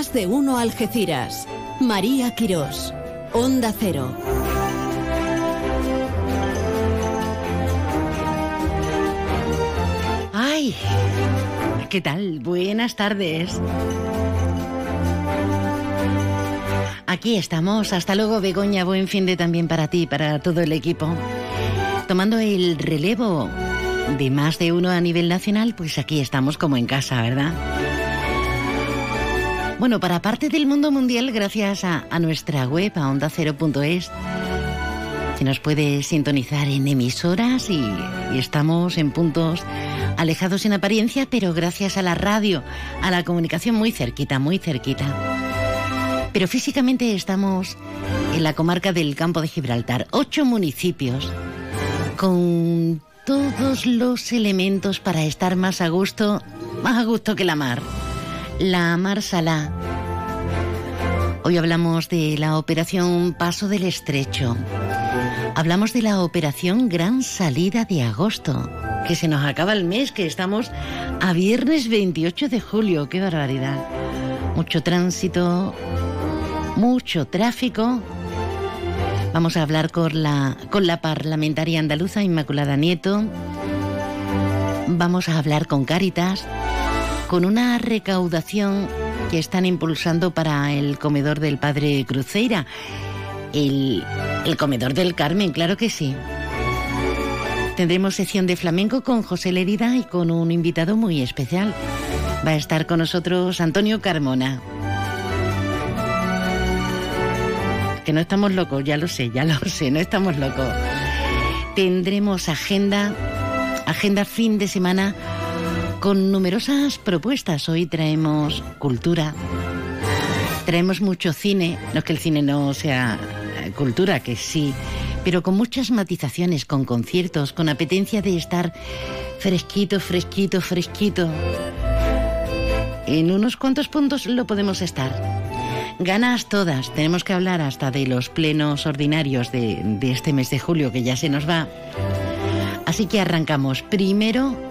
De uno Algeciras. María Quirós. Onda Cero. ¡Ay! ¿Qué tal? Buenas tardes. Aquí estamos. Hasta luego, Begoña. Buen fin de también para ti, para todo el equipo. Tomando el relevo de más de uno a nivel nacional, pues aquí estamos como en casa, ¿verdad? Bueno, para parte del mundo mundial, gracias a, nuestra web, a onda0.es, se nos puede sintonizar en emisoras y, y estamos en puntos alejados en apariencia, pero gracias a la radio, a la comunicación muy cerquita, muy cerquita. Pero físicamente estamos en la comarca del Campo de Gibraltar, ocho municipios, con todos los elementos para estar más a gusto, más a gusto que la mar. La mar Salá. Hoy hablamos de la operación Paso del Estrecho. Hablamos de la operación Gran Salida de Agosto, que se nos acaba el mes, que estamos a viernes 28 de julio. ¡Qué barbaridad! Mucho tránsito, mucho tráfico. Vamos a hablar con la, con la parlamentaria andaluza Inmaculada Nieto. Vamos a hablar con Cáritas, con una recaudación que están impulsando para el comedor del Padre Cruceira. El, el comedor del Carmen, claro que sí. Tendremos sección de flamenco con José Lerida y con un invitado muy especial. Va a estar con nosotros Antonio Carmona. Que no estamos locos, ya lo sé, ya lo sé, no estamos locos. Tendremos agenda, agenda fin de semana con numerosas propuestas. Hoy traemos cultura, traemos mucho cine, no es que el cine no sea eh, cultura, que sí, pero con muchas matizaciones, con conciertos, con apetencia de estar fresquito, fresquito, fresquito. En unos cuantos puntos lo podemos estar. Ganas todas. Tenemos que hablar hasta de los plenos ordinarios de, de, este mes de julio que ya se nos va. Así que arrancamos. Primero,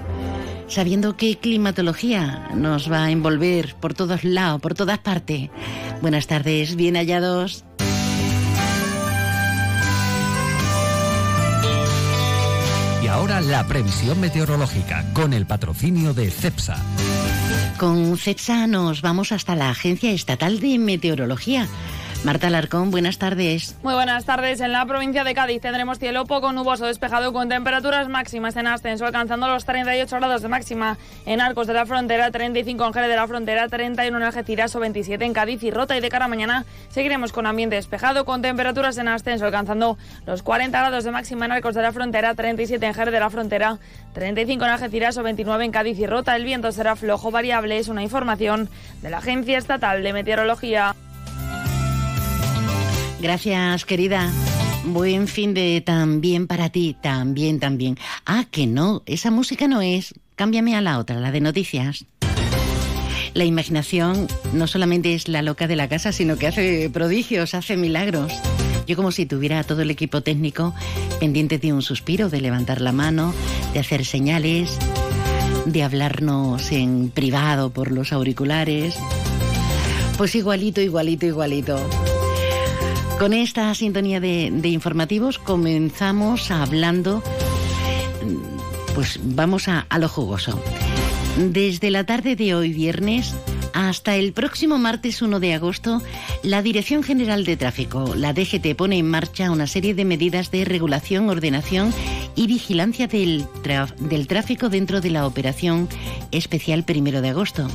sabiendo qué climatología nos va a envolver por todos lados, por todas partes. Buenas tardes, bien hallados. Y ahora la previsión meteorológica con el patrocinio de CEPSA. Con CEPSA nos vamos hasta la Agencia Estatal de Meteorología. Marta Larcón, buenas tardes. Muy buenas tardes. En la provincia de Cádiz tendremos cielo poco nuboso despejado con temperaturas máximas en ascenso, alcanzando los 38 grados de máxima en Arcos de la Frontera, 35 en Jerez de la Frontera, 31 en Algeciras o 27 en Cádiz y Rota. Y de cara a mañana seguiremos con ambiente despejado con temperaturas en ascenso, alcanzando los 40 grados de máxima en Arcos de la Frontera, 37 en Jerez de la Frontera, 35 en Algeciras o 29 en Cádiz y Rota. El viento será flojo variable. Es una información de la Agencia Estatal de Meteorología. Gracias, querida. Buen fin de también para ti, también, también. Ah, que no, esa música no es. Cámbiame a la otra, la de noticias. La imaginación no solamente es la loca de la casa, sino que hace prodigios, hace milagros. Yo como si tuviera todo el equipo técnico pendiente de un suspiro, de levantar la mano, de hacer señales, de hablarnos en privado por los auriculares. Pues igualito, igualito, igualito. Con esta sintonía de, informativos comenzamos hablando, pues vamos a, lo jugoso. Desde la tarde de hoy viernes hasta el próximo martes 1 de agosto, la Dirección General de Tráfico, la DGT, pone en marcha una serie de medidas de regulación, ordenación y vigilancia del, del tráfico dentro de la operación especial primero de agosto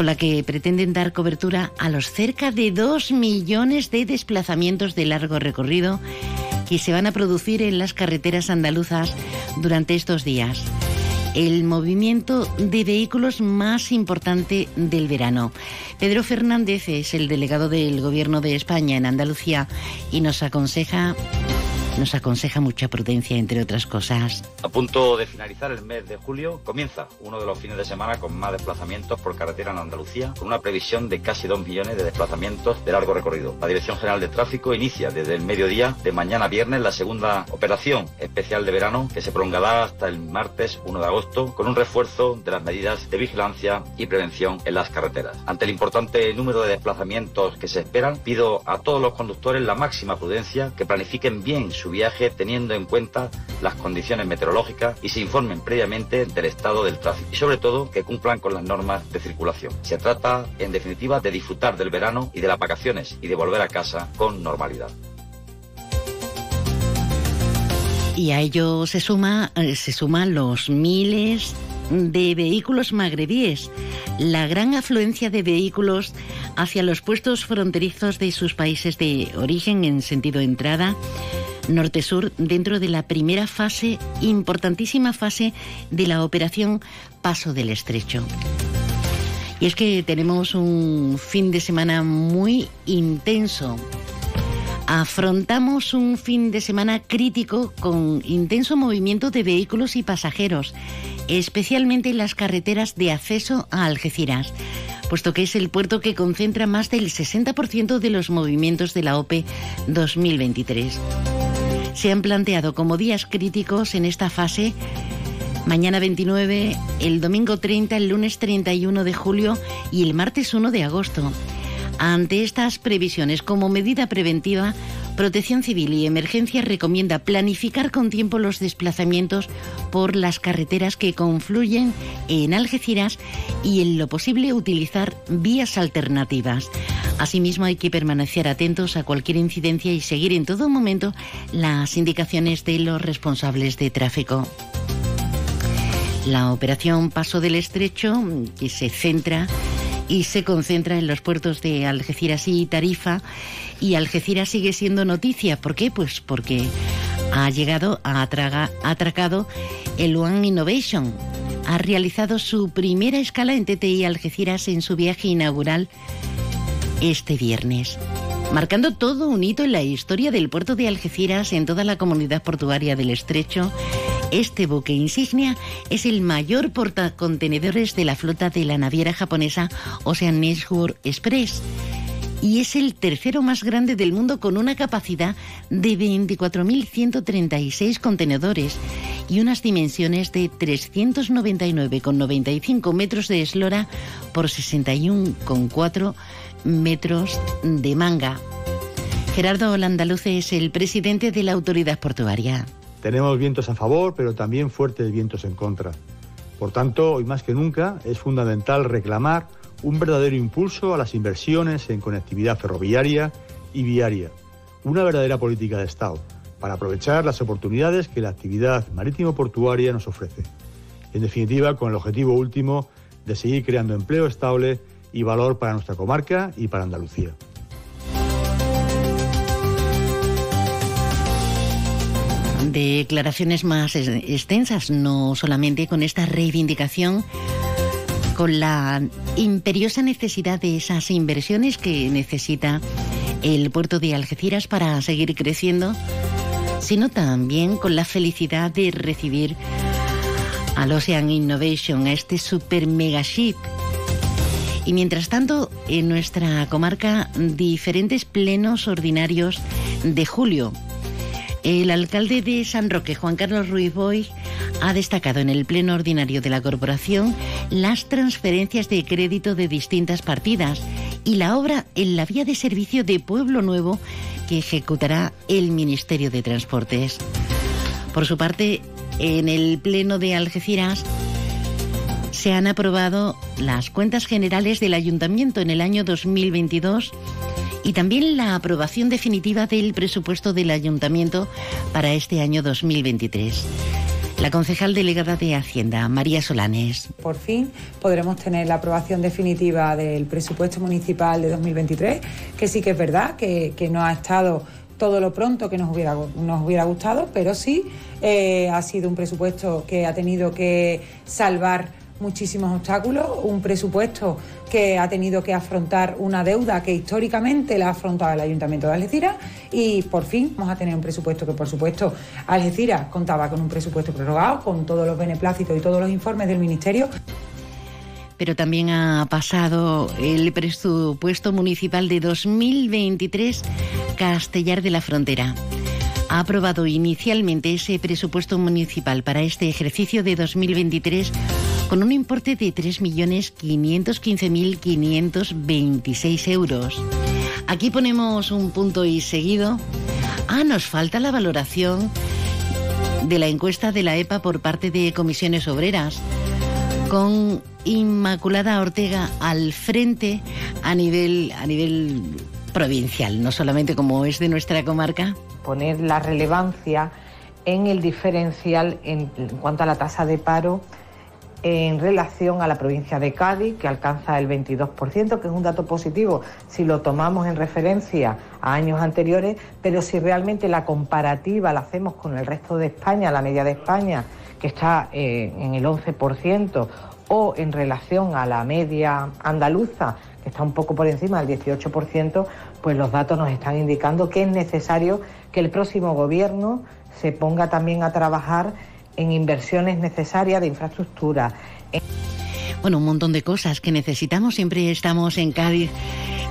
con la que pretenden dar cobertura a los cerca de 2 millones de desplazamientos de largo recorrido que se van a producir en las carreteras andaluzas durante estos días. El movimiento de vehículos más importante del verano. Pedro Fernández es el delegado del Gobierno de España en Andalucía y nos aconseja nos aconseja mucha prudencia, entre otras cosas. A punto de finalizar el mes de julio, comienza uno de los fines de semana con más desplazamientos por carretera en Andalucía, con una previsión de casi 2 millones de desplazamientos de largo recorrido. La Dirección General de Tráfico inicia desde el mediodía de mañana viernes la segunda operación especial de verano que se prolongará hasta el martes 1 de agosto con un refuerzo de las medidas de vigilancia y prevención en las carreteras. Ante el importante número de desplazamientos que se esperan, pido a todos los conductores la máxima prudencia, que planifiquen bien su viaje teniendo en cuenta las condiciones meteorológicas y se informen previamente del estado del tráfico y sobre todo que cumplan con las normas de circulación. Se trata en definitiva de disfrutar del verano y de las vacaciones y de volver a casa con normalidad. Y a ello se suma eh, se suman los miles de vehículos magrebíes, la gran afluencia de vehículos hacia los puestos fronterizos de sus países de origen en sentido entrada norte-sur dentro de la primera fase, importantísima fase de la operación Paso del Estrecho. Y es que tenemos un fin de semana muy intenso. Afrontamos un fin de semana crítico con intenso movimiento de vehículos y pasajeros, especialmente en las carreteras de acceso a Algeciras puesto que es el puerto que concentra más del 60% de los movimientos de la OPE 2023. Se han planteado como días críticos en esta fase mañana 29, el domingo 30, el lunes 31 de julio y el martes 1 de agosto. Ante estas previsiones, como medida preventiva, Protección Civil y Emergencia recomienda planificar con tiempo los desplazamientos por las carreteras que confluyen en Algeciras y en lo posible utilizar vías alternativas. Asimismo hay que permanecer atentos a cualquier incidencia y seguir en todo momento las indicaciones de los responsables de tráfico. La operación Paso del Estrecho, que se centra y se concentra en los puertos de Algeciras y Tarifa. Y Algeciras sigue siendo noticia. ¿Por qué? Pues porque ha llegado, ha, atracado el One Innovation. Ha realizado su primera escala en TTI Algeciras en su viaje inaugural este viernes marcando todo un hito en la historia del puerto de Algeciras en toda la comunidad portuaria del estrecho este buque insignia es el mayor portacontenedores de la flota de la naviera japonesa Ocean Network Express y es el tercero más grande del mundo con una capacidad de 24.136 contenedores y unas dimensiones de 399,95 metros de eslora por 61,4 metros de manga. Gerardo Landaluce es el presidente de la autoridad portuaria. Tenemos vientos a favor, pero también fuertes vientos en contra. Por tanto, hoy más que nunca es fundamental reclamar un verdadero impulso a las inversiones en conectividad ferroviaria y viaria, una verdadera política de Estado, para aprovechar las oportunidades que la actividad marítimo-portuaria nos ofrece. En definitiva, con el objetivo último de seguir creando empleo estable y valor para nuestra comarca y para Andalucía. declaraciones más extensas, no solamente con esta reivindicación, con la imperiosa necesidad de esas inversiones que necesita el puerto de Algeciras para seguir creciendo, sino también con la felicidad de recibir al Ocean Innovation, a este super mega ship. Y mientras tanto, en nuestra comarca, diferentes plenos ordinarios de julio el alcalde de San Roque, Juan Carlos Ruiz Boy, ha destacado en el pleno ordinario de la corporación las transferencias de crédito de distintas partidas y la obra en la vía de servicio de Pueblo Nuevo que ejecutará el Ministerio de Transportes. Por su parte, en el pleno de Algeciras se han aprobado las cuentas generales del ayuntamiento en el año 2022 y también la aprobación definitiva del presupuesto del ayuntamiento para este año 2023. La concejal delegada de Hacienda, María Solanes. Por fin podremos tener la aprobación definitiva del presupuesto municipal de 2023, que sí que es verdad que, no ha estado todo lo pronto que nos hubiera, gustado, pero sí eh, ha sido un presupuesto que ha tenido que salvar muchísimos obstáculos, un presupuesto que ha tenido que afrontar una deuda que históricamente la ha afrontado el Ayuntamiento de Algeciras y por fin vamos a tener un presupuesto que por supuesto Algeciras contaba con un presupuesto prorrogado, con todos los beneplácitos y todos los informes del Ministerio pero también ha pasado el presupuesto municipal de 2023 Castellar de la Frontera. Ha aprobado inicialmente ese presupuesto municipal para este ejercicio de 2023 con un importe de 3.515.526 euros. Aquí ponemos un punto y seguido. Ah, nos falta la valoración de la encuesta de la EPA por parte de comisiones obreras con Inmaculada Ortega al frente a nivel, a nivel provincial, no solamente como es de nuestra comarca. Poner la relevancia en el diferencial en, cuanto a la tasa de paro en relación a la provincia de Cádiz, que alcanza el 22%, que es un dato positivo si lo tomamos en referencia a años anteriores, pero si realmente la comparativa la hacemos con el resto de España, la media de España, que está eh, en el 11%, o en relación a la media andaluza, que está un poco por encima del 18%, pues los datos nos están indicando que es necesario que el próximo gobierno se ponga también a trabajar en inversiones necesarias de infraestructura. Bueno, un montón de cosas que necesitamos. Siempre estamos en Cádiz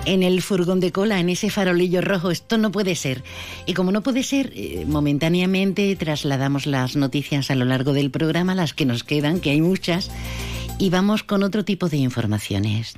en el furgón de cola, en ese farolillo rojo. Esto no puede ser. Y como no puede ser, eh, momentáneamente trasladamos las noticias a lo largo del programa, las que nos quedan, que hay muchas, y vamos con otro tipo de informaciones.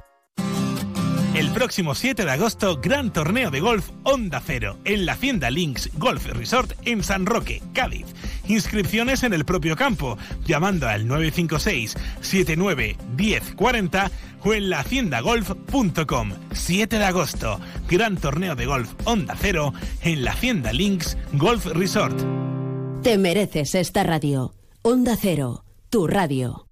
El próximo 7 de agosto, gran torneo de golf Onda Cero en la Hacienda Links Golf Resort en San Roque, Cádiz. Inscripciones en el propio campo, llamando al 956 79 1040 o en lahaciendagolf.com. 7 de agosto, gran torneo de golf Onda Cero en la Hacienda Links Golf Resort. Te mereces esta radio. Onda Cero, tu radio.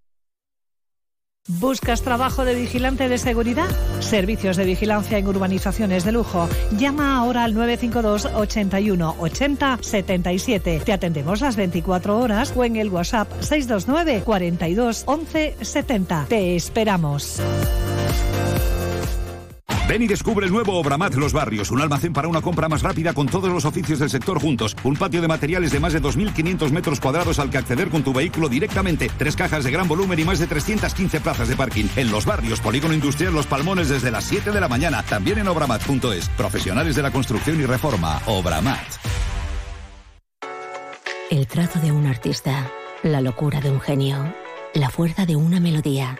¿Buscas trabajo de vigilante de seguridad? Servicios de vigilancia en urbanizaciones de lujo. Llama ahora al 952 81 80 77. Te atendemos las 24 horas o en el WhatsApp 629 42 11 70. Te esperamos. Ven y descubre el nuevo Obramat Los Barrios, un almacén para una compra más rápida con todos los oficios del sector juntos, un patio de materiales de más de 2.500 metros cuadrados al que acceder con tu vehículo directamente, tres cajas de gran volumen y más de 315 plazas de parking. En Los Barrios, Polígono Industrial Los Palmones desde las 7 de la mañana, también en obramat.es. Profesionales de la construcción y reforma, Obramat. El trazo de un artista, la locura de un genio, la fuerza de una melodía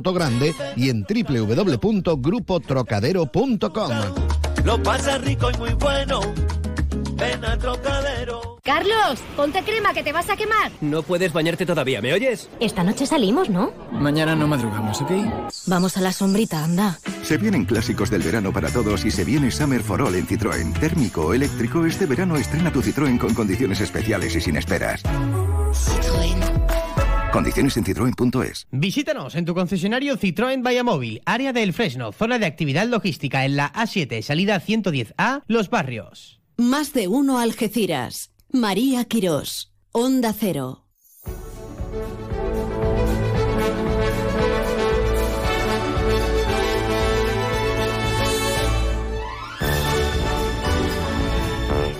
Sotogrande y en www.grupotrocadero.com. Lo pasa rico y muy bueno. Ven a Trocadero. Carlos, ponte crema que te vas a quemar. No puedes bañarte todavía, ¿me oyes? Esta noche salimos, ¿no? Mañana no madrugamos, ¿ok? Vamos a la sombrita, anda. Se vienen clásicos del verano para todos y se viene Summer for All en Citroën. Térmico o eléctrico, este verano estrena tu Citroën con condiciones especiales y sin esperas. Citroën. Condiciones en citroen.es. Visítanos en tu concesionario Citroën Móvil, área del Fresno, zona de actividad logística en la A7, salida 110A, Los Barrios. Más de uno Algeciras. María Quirós. Onda Cero.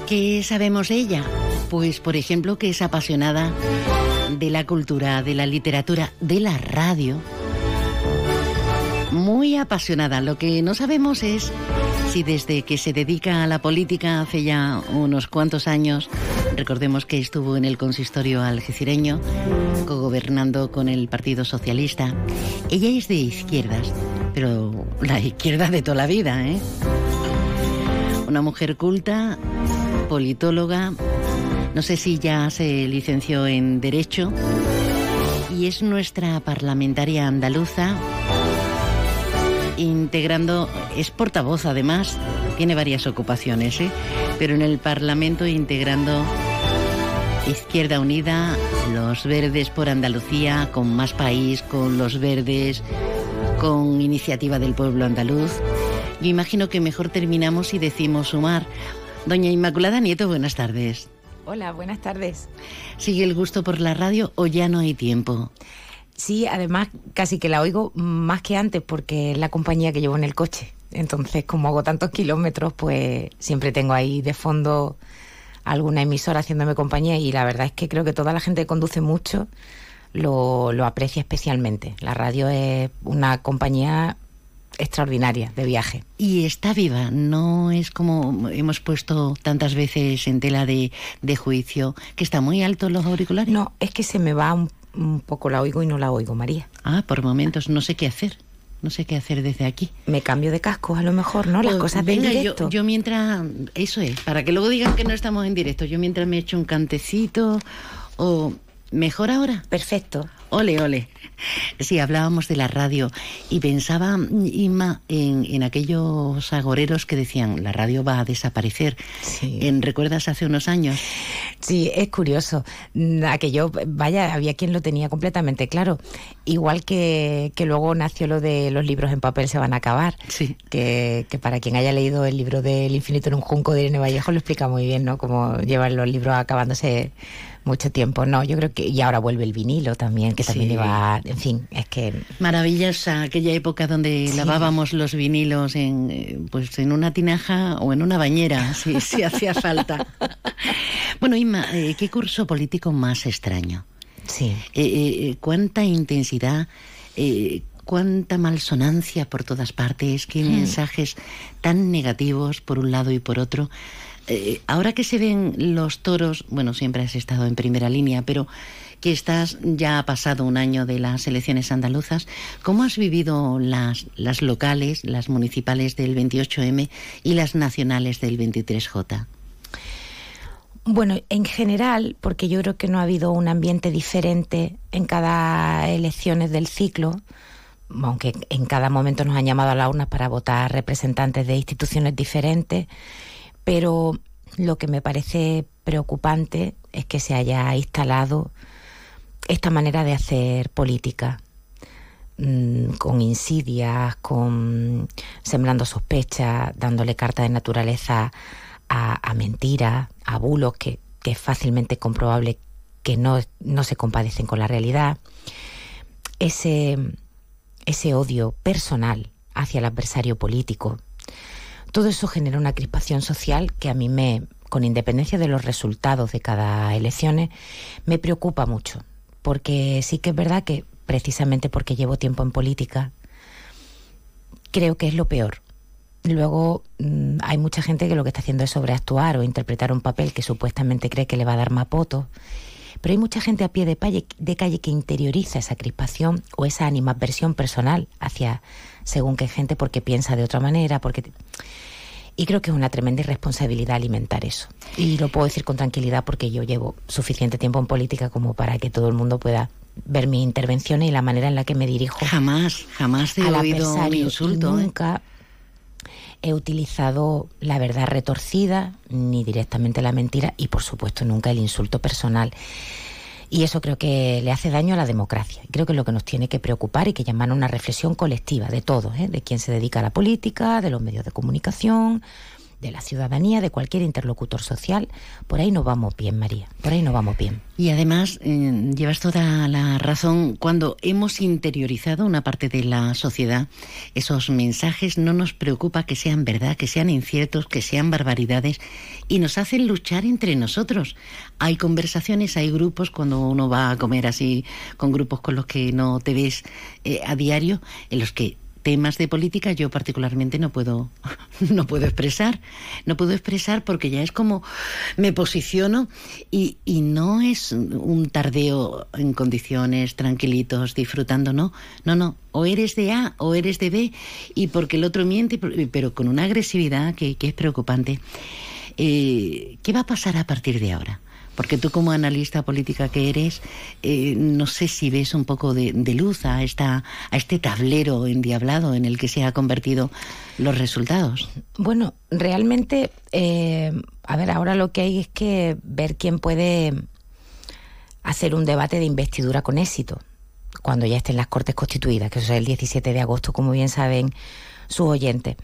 ¿Qué sabemos de ella? Pues, por ejemplo, que es apasionada de la cultura, de la literatura, de la radio. Muy apasionada. Lo que no sabemos es si desde que se dedica a la política hace ya unos cuantos años, recordemos que estuvo en el consistorio algecireño, gobernando con el Partido Socialista. Ella es de izquierdas, pero la izquierda de toda la vida, ¿eh? Una mujer culta, politóloga, no sé si ya se licenció en Derecho y es nuestra parlamentaria andaluza, integrando, es portavoz además, tiene varias ocupaciones, ¿eh? pero en el Parlamento integrando Izquierda Unida, los Verdes por Andalucía, con Más País, con los Verdes, con Iniciativa del Pueblo Andaluz. Yo imagino que mejor terminamos y decimos sumar. Doña Inmaculada Nieto, buenas tardes. Hola, buenas tardes. ¿Sigue el gusto por la radio o ya no hay tiempo? Sí, además casi que la oigo más que antes porque es la compañía que llevo en el coche. Entonces, como hago tantos kilómetros, pues siempre tengo ahí de fondo alguna emisora haciéndome compañía y la verdad es que creo que toda la gente que conduce mucho lo, lo aprecia especialmente. La radio es una compañía extraordinaria de viaje. Y está viva, no es como hemos puesto tantas veces en tela de, de juicio, que está muy alto los auriculares. No, es que se me va un, un poco la oigo y no la oigo, María. Ah, por momentos no sé qué hacer. No sé qué hacer desde aquí. Me cambio de casco, a lo mejor, ¿no? Las Pues, cosas venga, yo, directo. yo mientras, eso es, para que luego digan que no estamos en directo, yo mientras me echo un cantecito o mejor ahora. Perfecto. Ole, ole. Sí, hablábamos de la radio y pensaba, Inma, en, en aquellos agoreros que decían, la radio va a desaparecer. En, ¿Recuerdas hace unos años? Sí, es curioso. Mm, Aquello, vaya, había quien lo tenía completamente claro. Igual que, que luego nació lo de los libros en papel se van a acabar. Sí. Que, que para quien haya leído el libro del infinito en un junco de Irene Vallejo lo explica muy bien, ¿no? Cómo llevan los libros acabándose mucho tiempo. No, yo creo que. Y ahora vuelve el vinilo también, que también Sí. iba. En fin, es que. Maravillosa aquella época donde Sí. lavábamos los vinilos en, eh, pues en una tinaja o en una bañera, si, si hacía falta. Bueno, Inma, eh, ¿qué curso político más extraño? Sí. Eh, eh, ¿Cuánta intensidad? eh, ¿Cuánta malsonancia por todas partes? ¿Qué Hmm. mensajes tan negativos por un lado y por otro? Eh, ahora que se ven los toros, bueno, siempre has estado en primera línea, pero que estás ya ha pasado un año de las elecciones andaluzas, ¿cómo has vivido las, las locales, las municipales del 28M y las nacionales del 23J? Bueno, en general, porque yo creo que no ha habido un ambiente diferente en cada elecciones del ciclo, aunque en cada momento nos han llamado a la urna para votar representantes de instituciones diferentes, pero lo que me parece preocupante es que se haya instalado esta manera de hacer política mm, con insidias, con sembrando sospechas, dándole carta de naturaleza a, mentiras, a bulos que, que es fácilmente comprobable que no, no se compadecen con la realidad. Ese, ese odio personal hacia el adversario político. Todo eso genera una crispación social que a mí me, con independencia de los resultados de cada elección, me preocupa mucho. Porque sí que es verdad que precisamente porque llevo tiempo en política, creo que es lo peor. Luego mm, hay mucha gente que lo que está haciendo es sobreactuar o interpretar un papel que supuestamente cree que le va a dar más votos. Pero hay mucha gente a pie de calle, de calle que interioriza esa crispación o esa animadversión personal hacia según qué gente porque piensa de otra manera, porque y creo que es una tremenda irresponsabilidad alimentar eso. Y lo puedo decir con tranquilidad porque yo llevo suficiente tiempo en política como para que todo el mundo pueda ver mis intervenciones y la manera en la que me dirijo. Jamás, jamás he oído un insulto. ¿eh? Nunca he utilizado la verdad retorcida, ni directamente la mentira, y por supuesto nunca el insulto personal. Y eso creo que le hace daño a la democracia. Creo que es lo que nos tiene que preocupar y que llamar a una reflexión colectiva de todos, ¿eh? de quien se dedica a la política, de los medios de comunicación, de la ciudadanía, de cualquier interlocutor social. Por ahí no vamos bien, María, por ahí no vamos bien. Y además, eh, llevas toda la razón, cuando hemos interiorizado una parte de la sociedad, esos mensajes no nos preocupa que sean verdad, que sean inciertos, que sean barbaridades, y nos hacen luchar entre nosotros. Hay conversaciones, hay grupos, cuando uno va a comer así, con grupos con los que no te ves eh, a diario, en los que temas de política yo particularmente no puedo no puedo expresar. No puedo expresar porque ya es como me posiciono y, y no es un tardeo en condiciones tranquilitos disfrutando no. No no. O eres de A o eres de B y porque el otro miente pero con una agresividad que, que es preocupante. Eh, ¿qué va a pasar a partir de ahora? Porque tú como analista política que eres, eh, no sé si ves un poco de, luz a, esta, a este tablero endiablado en el que se han convertido los resultados. Bueno, realmente, eh, a ver, ahora lo que hay es que ver quién puede hacer un debate de investidura con éxito cuando ya estén las Cortes Constituidas, que eso es el 17 de agosto, como bien saben sus oyentes.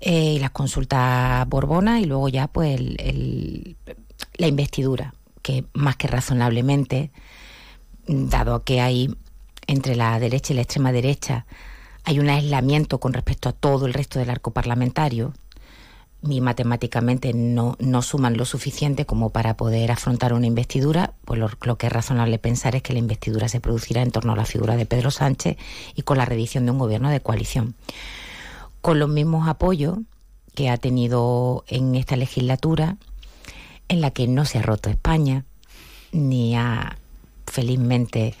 Eh, y las consultas Borbona y luego ya pues la investidura que más que razonablemente, dado que hay entre la derecha y la extrema derecha, hay un aislamiento con respecto a todo el resto del arco parlamentario, y matemáticamente no, no suman lo suficiente como para poder afrontar una investidura, pues lo, lo, que es razonable pensar es que la investidura se producirá en torno a la figura de Pedro Sánchez y con la redición de un gobierno de coalición. Con los mismos apoyos que ha tenido en esta legislatura en la que no se ha roto España, ni ha felizmente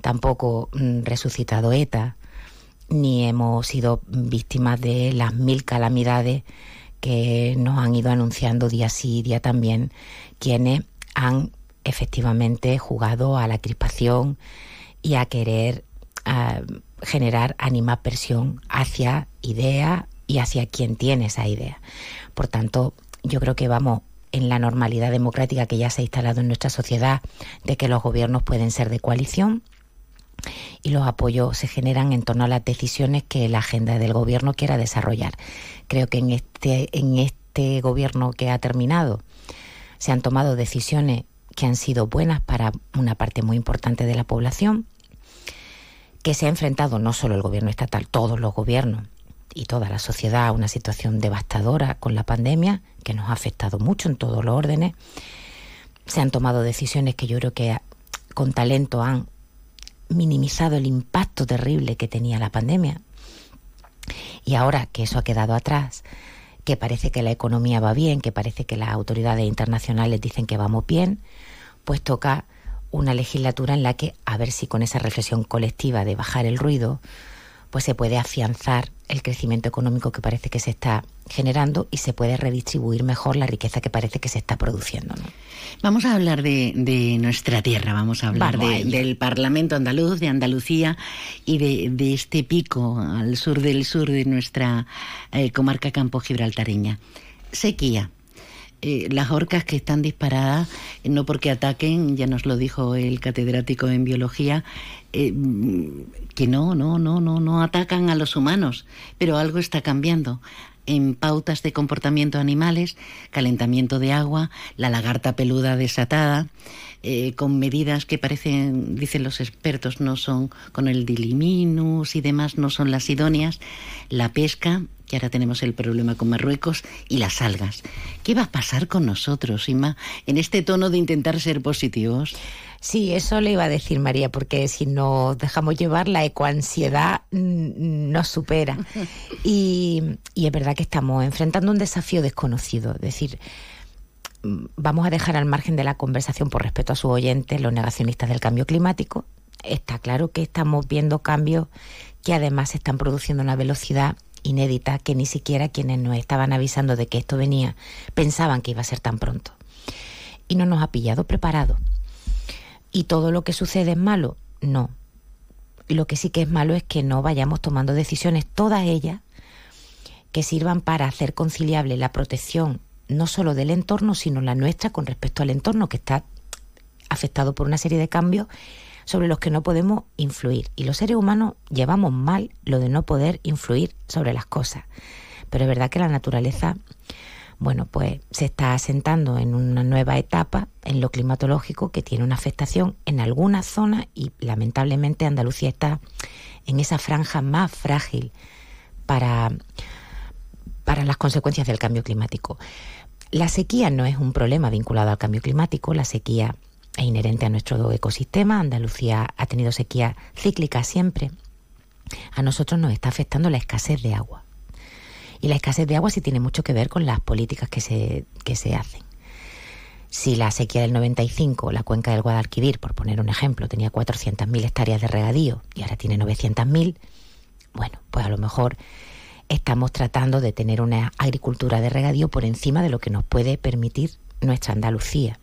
tampoco mm, resucitado ETA, ni hemos sido víctimas de las mil calamidades que nos han ido anunciando día sí y día también quienes han efectivamente jugado a la crispación y a querer generar animapersión hacia idea y hacia quien tiene esa idea. Por tanto, yo creo que vamos en la normalidad democrática que ya se ha instalado en nuestra sociedad de que los gobiernos pueden ser de coalición y los apoyos se generan en torno a las decisiones que la agenda del gobierno quiera desarrollar. Creo que en este, en este gobierno que ha terminado se han tomado decisiones que han sido buenas para una parte muy importante de la población, que se ha enfrentado no solo el gobierno estatal, todos los gobiernos y toda la sociedad una situación devastadora con la pandemia, que nos ha afectado mucho en todos los órdenes. Se han tomado decisiones que yo creo que con talento han minimizado el impacto terrible que tenía la pandemia. Y ahora que eso ha quedado atrás, que parece que la economía va bien, que parece que las autoridades internacionales dicen que vamos bien, pues toca una legislatura en la que a ver si con esa reflexión colectiva de bajar el ruido, pues se puede afianzar el crecimiento económico que parece que se está generando y se puede redistribuir mejor la riqueza que parece que se está produciendo. Vamos a hablar de, nuestra tierra, vamos a hablar del Parlamento andaluz, de Andalucía y de, este pico al sur del sur de nuestra eh, comarca campo gibraltareña. Sequía. Eh, las orcas que están disparadas, no porque ataquen, ya nos lo dijo el catedrático en biología, eh, que no, no, no, no, no atacan a los humanos, pero algo está cambiando. En pautas de comportamiento animales, calentamiento de agua, la lagarta peluda desatada, eh, con medidas que parecen, dicen los expertos, no son con el diliminus y demás, no son las idóneas, la pesca, que ahora tenemos el problema con Marruecos, y las algas. ¿Qué va a pasar con nosotros, Ima, en este tono de intentar ser positivos? Sí, eso le iba a decir María, porque si nos dejamos llevar, la ecoansiedad nos supera. Y, y es verdad que estamos enfrentando un desafío desconocido. Es decir, vamos a dejar al margen de la conversación por respeto a sus oyentes, los negacionistas del cambio climático. Está claro que estamos viendo cambios que además se están produciendo a una velocidad inédita que ni siquiera quienes nos estaban avisando de que esto venía pensaban que iba a ser tan pronto. Y no nos ha pillado preparados. ¿Y todo lo que sucede es malo? No. Lo que sí que es malo es que no vayamos tomando decisiones, todas ellas, que sirvan para hacer conciliable la protección no solo del entorno, sino la nuestra con respecto al entorno que está afectado por una serie de cambios sobre los que no podemos influir. Y los seres humanos llevamos mal lo de no poder influir sobre las cosas. Pero es verdad que la naturaleza bueno, pues se está asentando en una nueva etapa en lo climatológico que tiene una afectación en algunas zonas y lamentablemente Andalucía está en esa franja más frágil para, para las consecuencias del cambio climático. La sequía no es un problema vinculado al cambio climático, la sequía es inherente a nuestro ecosistema, Andalucía ha tenido sequía cíclica siempre. A nosotros nos está afectando la escasez de agua. Y la escasez de agua sí tiene mucho que ver con las políticas que se, que se hacen. Si la sequía del 95, la cuenca del Guadalquivir, por poner un ejemplo, tenía 400.000 hectáreas de regadío y ahora tiene 900.000, bueno, pues a lo mejor estamos tratando de tener una agricultura de regadío por encima de lo que nos puede permitir nuestra Andalucía.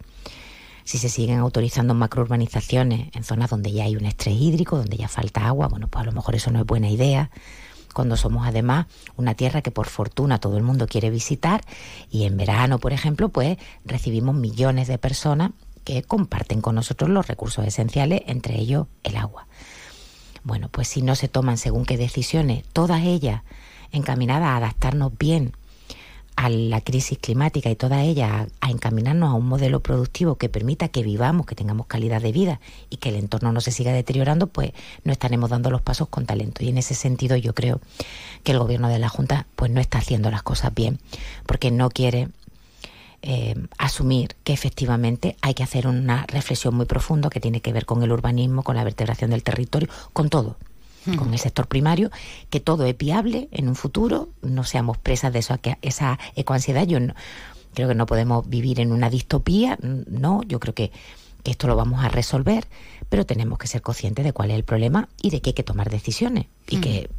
Si se siguen autorizando macrourbanizaciones en zonas donde ya hay un estrés hídrico, donde ya falta agua, bueno, pues a lo mejor eso no es buena idea. Cuando somos además una tierra que por fortuna todo el mundo quiere visitar y en verano, por ejemplo, pues recibimos millones de personas que comparten con nosotros los recursos esenciales, entre ellos el agua. Bueno, pues si no se toman según qué decisiones, todas ellas encaminada a adaptarnos bien a la crisis climática y toda ella a, encaminarnos a un modelo productivo que permita que vivamos, que tengamos calidad de vida y que el entorno no se siga deteriorando, pues no estaremos dando los pasos con talento. Y en ese sentido yo creo que el gobierno de la Junta pues no está haciendo las cosas bien, porque no quiere eh, asumir que efectivamente hay que hacer una reflexión muy profunda que tiene que ver con el urbanismo, con la vertebración del territorio, con todo con el sector primario, que todo es viable en un futuro, no seamos presas de eso, esa ecoansiedad. Yo creo que no podemos vivir en una distopía, no, yo creo que, esto lo vamos a resolver, pero tenemos que ser conscientes de cuál es el problema y de que hay que tomar decisiones y que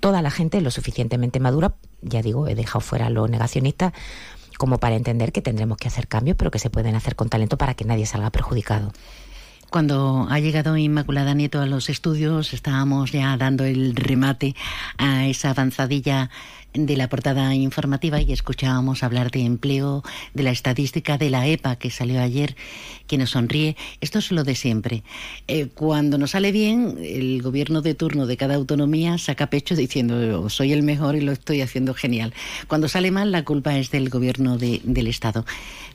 toda la gente lo suficientemente madura, ya digo, he dejado fuera a los negacionistas, como para entender que tendremos que hacer cambios, pero que se pueden hacer con talento para que nadie salga perjudicado. Cuando ha llegado Inmaculada Nieto a los estudios, estábamos ya dando el remate a esa avanzadilla de la portada informativa y escuchábamos hablar de empleo, de la estadística de la EPA que salió ayer, que nos sonríe. Esto es lo de siempre. Eh, cuando nos sale bien, el gobierno de turno de cada autonomía saca pecho diciendo soy el mejor y lo estoy haciendo genial. Cuando sale mal, la culpa es del gobierno del Estado.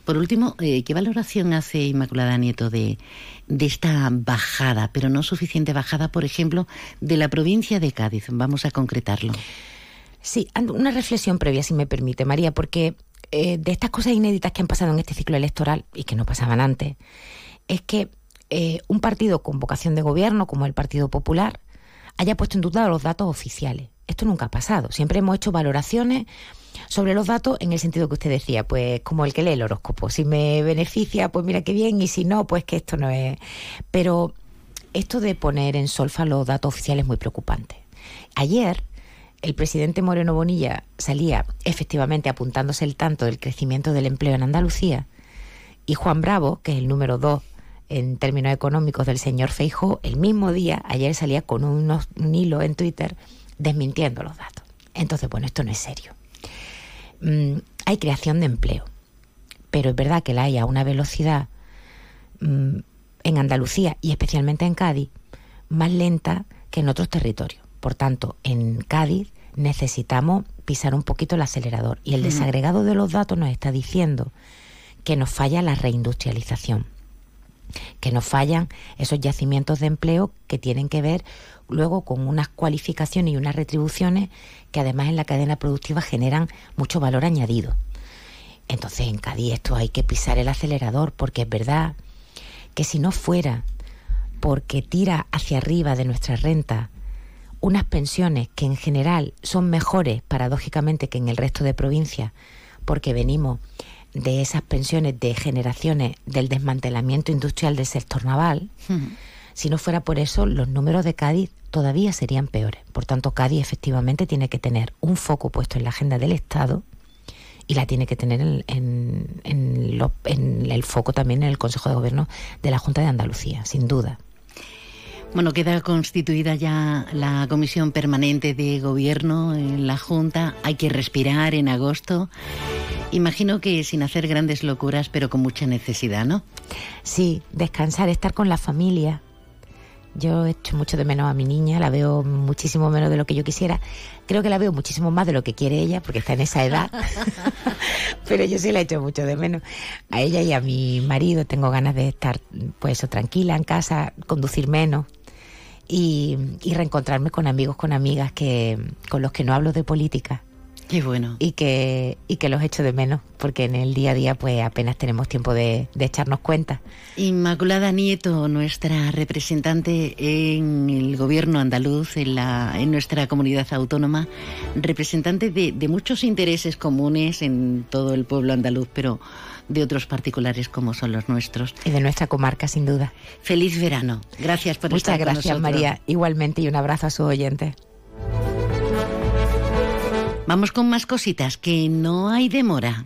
Por último, eh, ¿qué valoración hace Inmaculada Nieto de, esta bajada, pero no suficiente bajada, por ejemplo, de la provincia de Cádiz? Vamos a concretarlo. Sí, una reflexión previa, si me permite, María, porque eh, de estas cosas inéditas que han pasado en este ciclo electoral y que no pasaban antes, es que eh, un partido con vocación de gobierno, como el Partido Popular, haya puesto en duda los datos oficiales. Esto nunca ha pasado. Siempre hemos hecho valoraciones sobre los datos en el sentido que usted decía, pues como el que lee el horóscopo. Si me beneficia, pues mira qué bien, y si no, pues que esto no es. Pero esto de poner en solfa los datos oficiales es muy preocupante. Ayer el presidente Moreno Bonilla salía efectivamente apuntándose el tanto del crecimiento del empleo en Andalucía y Juan Bravo, que es el número dos en términos económicos del señor Feijo, el mismo día, ayer salía con un hilo en Twitter desmintiendo los datos. Entonces, bueno, esto no es serio. Mm, hay creación de empleo, pero es verdad que la hay a una velocidad mm, en Andalucía y especialmente en Cádiz más lenta que en otros territorios. Por tanto, en Cádiz necesitamos pisar un poquito el acelerador. Y el desagregado de los datos nos está diciendo que nos falla la reindustrialización, que nos fallan esos yacimientos de empleo que tienen que ver luego con unas cualificaciones y unas retribuciones que además en la cadena productiva generan mucho valor añadido. Entonces en Cádiz esto hay que pisar el acelerador porque es verdad que si no fuera porque tira hacia arriba de nuestra renta unas pensiones que en general son mejores, paradójicamente, que en el resto de provincias, porque venimos de esas pensiones de generaciones del desmantelamiento industrial del sector naval, si no fuera por eso, los números de Cádiz todavía serían peores. Por tanto, Cádiz efectivamente tiene que tener un foco puesto en la agenda del Estado y la tiene que tener en, en el foco también en el Consejo de Gobierno de la Junta de Andalucía, sin duda. Bueno, queda constituida ya la comisión permanente de gobierno en la Junta. Hay que respirar en agosto. Imagino que sin hacer grandes locuras, pero con mucha necesidad, ¿no? Sí, descansar, estar con la familia, Yo echo mucho de menos a mi niña, la veo muchísimo menos de lo que yo quisiera. Creo que la veo muchísimo más de lo que quiere ella, porque está en esa edad. Pero yo sí la echo mucho de menos. A ella y a mi marido tengo ganas de estar, pues, eso, tranquila en casa, conducir menos. Y, y reencontrarme con amigos, con amigas que con los que no hablo de política. Qué bueno. Y que, y que los echo de menos, porque en el día a día pues apenas tenemos tiempo de, de echarnos cuenta. Inmaculada Nieto, nuestra representante en el gobierno andaluz, en, la, en nuestra comunidad autónoma, representante de, de muchos intereses comunes en todo el pueblo andaluz, pero de otros particulares como son los nuestros. Y de nuestra comarca, sin duda. Feliz verano. Gracias por Muchas estar con gracias, nosotros. María. Igualmente, y un abrazo a sus oyentes. Vamos con más cositas, que no hay demora.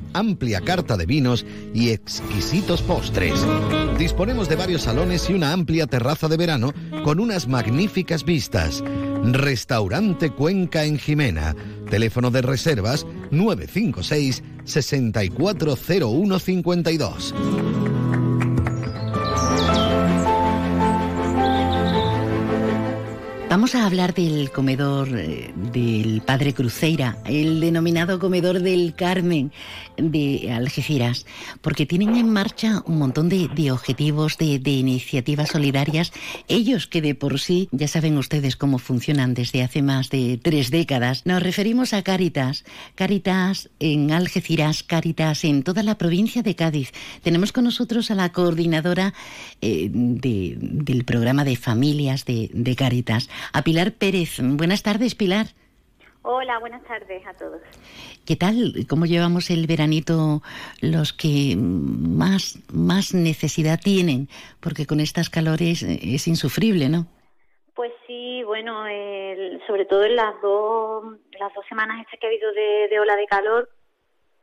Amplia carta de vinos y exquisitos postres. Disponemos de varios salones y una amplia terraza de verano con unas magníficas vistas. Restaurante Cuenca en Jimena. Teléfono de reservas 956 640152. Vamos a hablar del comedor eh, del Padre Cruceira, el denominado comedor del Carmen de Algeciras, porque tienen en marcha un montón de, objetivos, de, iniciativas solidarias, ellos que de por sí ya saben ustedes cómo funcionan desde hace más de tres décadas. Nos referimos a Cáritas, Cáritas en Algeciras, Cáritas en toda la provincia de Cádiz. Tenemos con nosotros a la coordinadora eh, de- del programa de familias de, de Cáritas, a Pilar Pérez. Buenas tardes, Pilar. Hola, buenas tardes a todos. ¿Qué tal? ¿Cómo llevamos el veranito los que más, más necesidad tienen? Porque con estas calores eh, es insufrible, ¿no? Pues sí, bueno, sobre todo en las dos, las dos semanas estas que ha habido de, de ola de calor,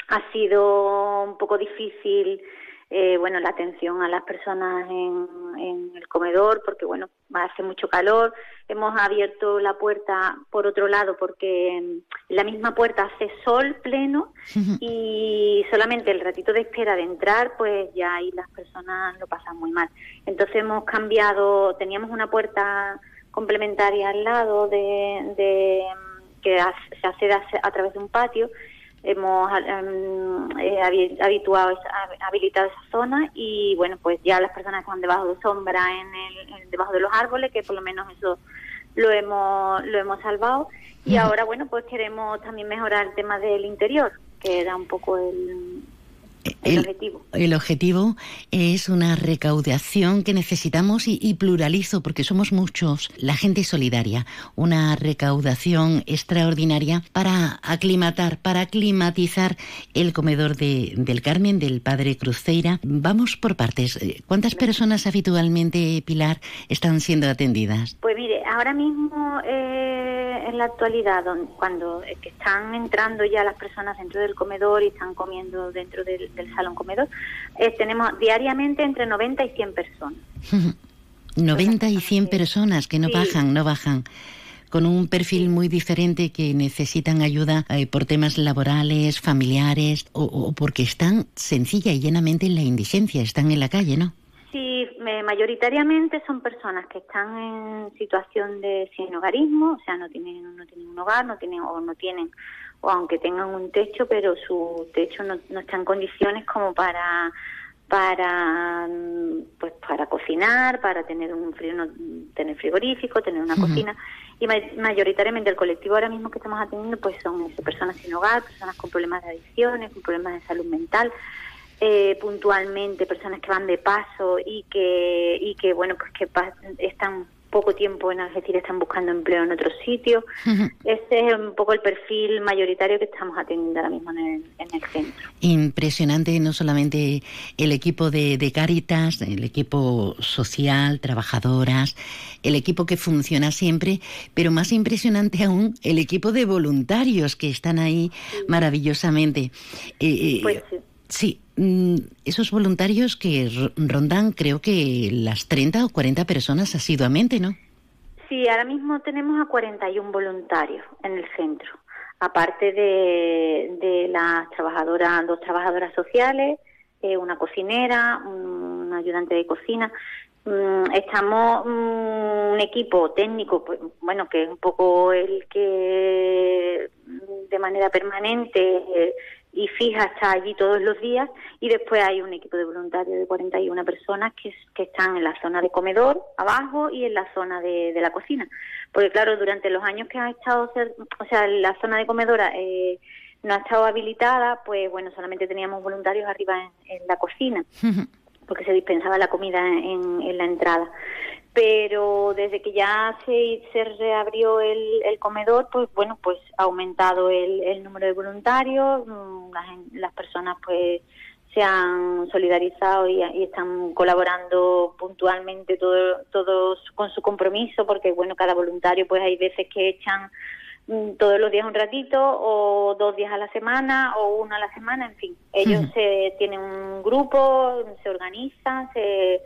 ha sido un poco difícil, eh, bueno, la atención a las personas en, en el comedor, porque bueno, hace mucho calor. Hemos abierto la puerta por otro lado, porque mm, la misma puerta hace sol pleno y solamente el ratito de espera de entrar, pues ya ahí las personas lo pasan muy mal. Entonces hemos cambiado, teníamos una puerta complementaria al lado de, de que ha- se accede a, a través de un patio. Hemos em, eh, habi- habituado, habilitado esa zona y bueno, pues ya las personas que van debajo de sombra en el, en- debajo de los árboles, que por lo menos eso lo hemos lo hemos salvado. Y ahora bueno pues queremos también mejorar el tema del interior que era un poco el, el objetivo El objetivo es una recaudación que necesitamos y, y pluralizo porque somos muchos, la gente solidaria, una recaudación extraordinaria para aclimatar, para climatizar el comedor de, del Carmen, del Padre Cruceira. Vamos por partes. Eh, ¿Cuántas personas habitualmente, Pilar, están siendo atendidas? Pues mire, ahora mismo eh, en la actualidad, cuando eh, que están entrando ya las personas dentro del comedor y están comiendo dentro del, del salón comedor, eh, tenemos diariamente entre 90 y 100 personas. 90 y 100 personas que no Sí. bajan, no bajan, con un perfil muy diferente que necesitan ayuda eh, por temas laborales, familiares o, o porque están sencilla y llenamente en la indigencia, están en la calle, ¿no? Sí, me- mayoritariamente son personas que están en situación de sin hogarismo, o sea, no tienen, no tienen un hogar, no tienen o no tienen, o aunque tengan un techo, pero su techo no, no está en condiciones como para para pues para cocinar, para tener un frío, no- tener frigorífico, tener una cocina. Y mayoritariamente el colectivo ahora mismo que estamos atendiendo pues son personas sin hogar, personas con problemas de adicciones, con problemas de salud mental, eh, puntualmente personas que van de paso y que y que bueno pues que están poco tiempo en Algeciras están buscando empleo en otros sitios. Ese es un poco el perfil mayoritario que estamos atendiendo ahora mismo en el, en el centro. Impresionante no solamente el equipo de, de Cáritas, el equipo social, trabajadoras, el equipo que funciona siempre, pero más impresionante aún el equipo de voluntarios que están ahí maravillosamente. Eh, eh, pues sí. Sí, esos voluntarios que rondan creo que las 30 o 40 personas asiduamente, ¿no? Sí, ahora mismo tenemos a 41 voluntarios en el centro, aparte de, de las trabajadoras, dos trabajadoras sociales, eh, una cocinera, un ayudante de cocina. Mm, estamos mm, un equipo técnico, pues, bueno, que es un poco el que de manera permanente eh, y fija está allí todos los días y después hay un equipo de voluntarios de 41 personas que, que están en la zona de comedor abajo y en la zona de, la cocina. Porque claro durante los años que ha estado o sea la zona de comedora eh, no ha estado habilitada pues bueno solamente teníamos voluntarios arriba en, la cocina porque se dispensaba la comida en, en la entrada pero desde que ya se, se reabrió el, el, comedor, pues bueno, pues ha aumentado el, el número de voluntarios, mm, las, las, personas pues se han solidarizado y, están colaborando puntualmente todo, todos con su compromiso, porque bueno, cada voluntario pues hay veces que echan mm, todos los días un ratito o dos días a la semana o uno a la semana, en fin, ellos se tienen un grupo, se organizan, se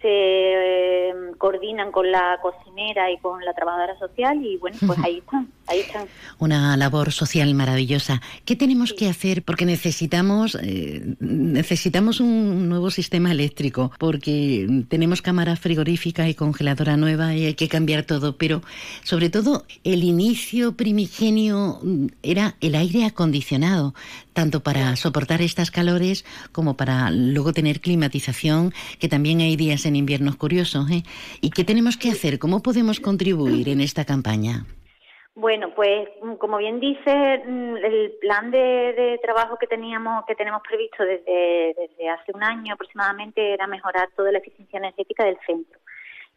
se eh, coordinan con la cocinera y con la trabajadora social y bueno, pues ahí están, ahí están. Una labor social maravillosa. ¿Qué tenemos que hacer? Porque necesitamos, eh, necesitamos un nuevo sistema eléctrico, porque tenemos cámara frigorífica y congeladora nueva y hay que cambiar todo, pero sobre todo el inicio primigenio era el aire acondicionado tanto para soportar estas calores como para luego tener climatización, que también hay días en inviernos curiosos. ¿eh? ¿Y qué tenemos que hacer? ¿Cómo podemos contribuir en esta campaña? Bueno, pues como bien dice, mm, el plan de, trabajo que teníamos, que tenemos previsto desde, desde hace un año aproximadamente era mejorar toda la eficiencia energética del centro.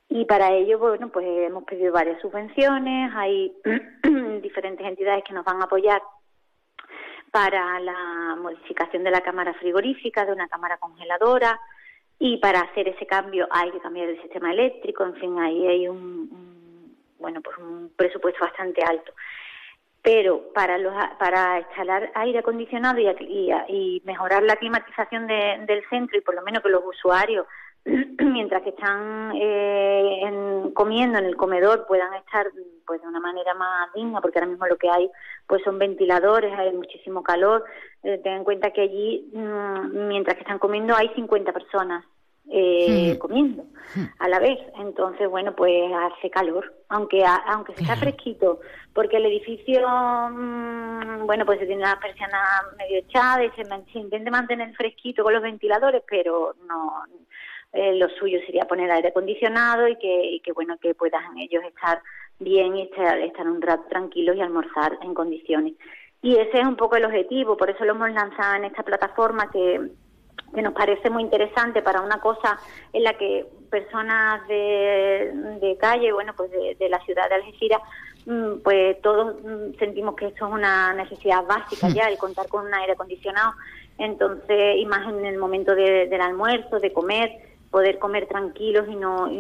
Y para ello, bueno, pues hemos pedido varias subvenciones, hay diferentes entidades que nos van a apoyar para la modificación de la cámara frigorífica, de una cámara congeladora, y para hacer ese cambio hay que cambiar el sistema eléctrico, en fin, ahí hay un, bueno, pues un presupuesto bastante alto. Pero para los, para instalar aire acondicionado y, mejorar la climatización del centro y por lo menos que los usuarios mientras que están eh, comiendo en el comedor puedan estar pues de una manera más digna porque ahora mismo lo que hay pues son ventiladores hay muchísimo calor eh, ten en cuenta que allí mm, mientras que están comiendo hay 50 personas eh, comiendo a la vez. Entonces bueno pues hace calor aunque aunque se está fresquito porque el edificio mm, bueno pues se tiene la persiana medio echada y se, se intenta mantener fresquito con los ventiladores pero no eh, lo suyo sería poner aire acondicionado y que, que bueno que puedan ellos estar bien y estar, estar un rato tranquilos y almorzar en condiciones. Y ese es un poco el objetivo, por eso lo hemos lanzado en esta plataforma que, que nos parece muy interesante para una cosa en la que personas de, de calle, bueno, pues de, la ciudad de Algeciras, mm, pues todos mm, sentimos que esto es una necesidad básica ya, el contar con un aire acondicionado. Entonces, y más en el momento del almuerzo, de comer, poder comer tranquilos y no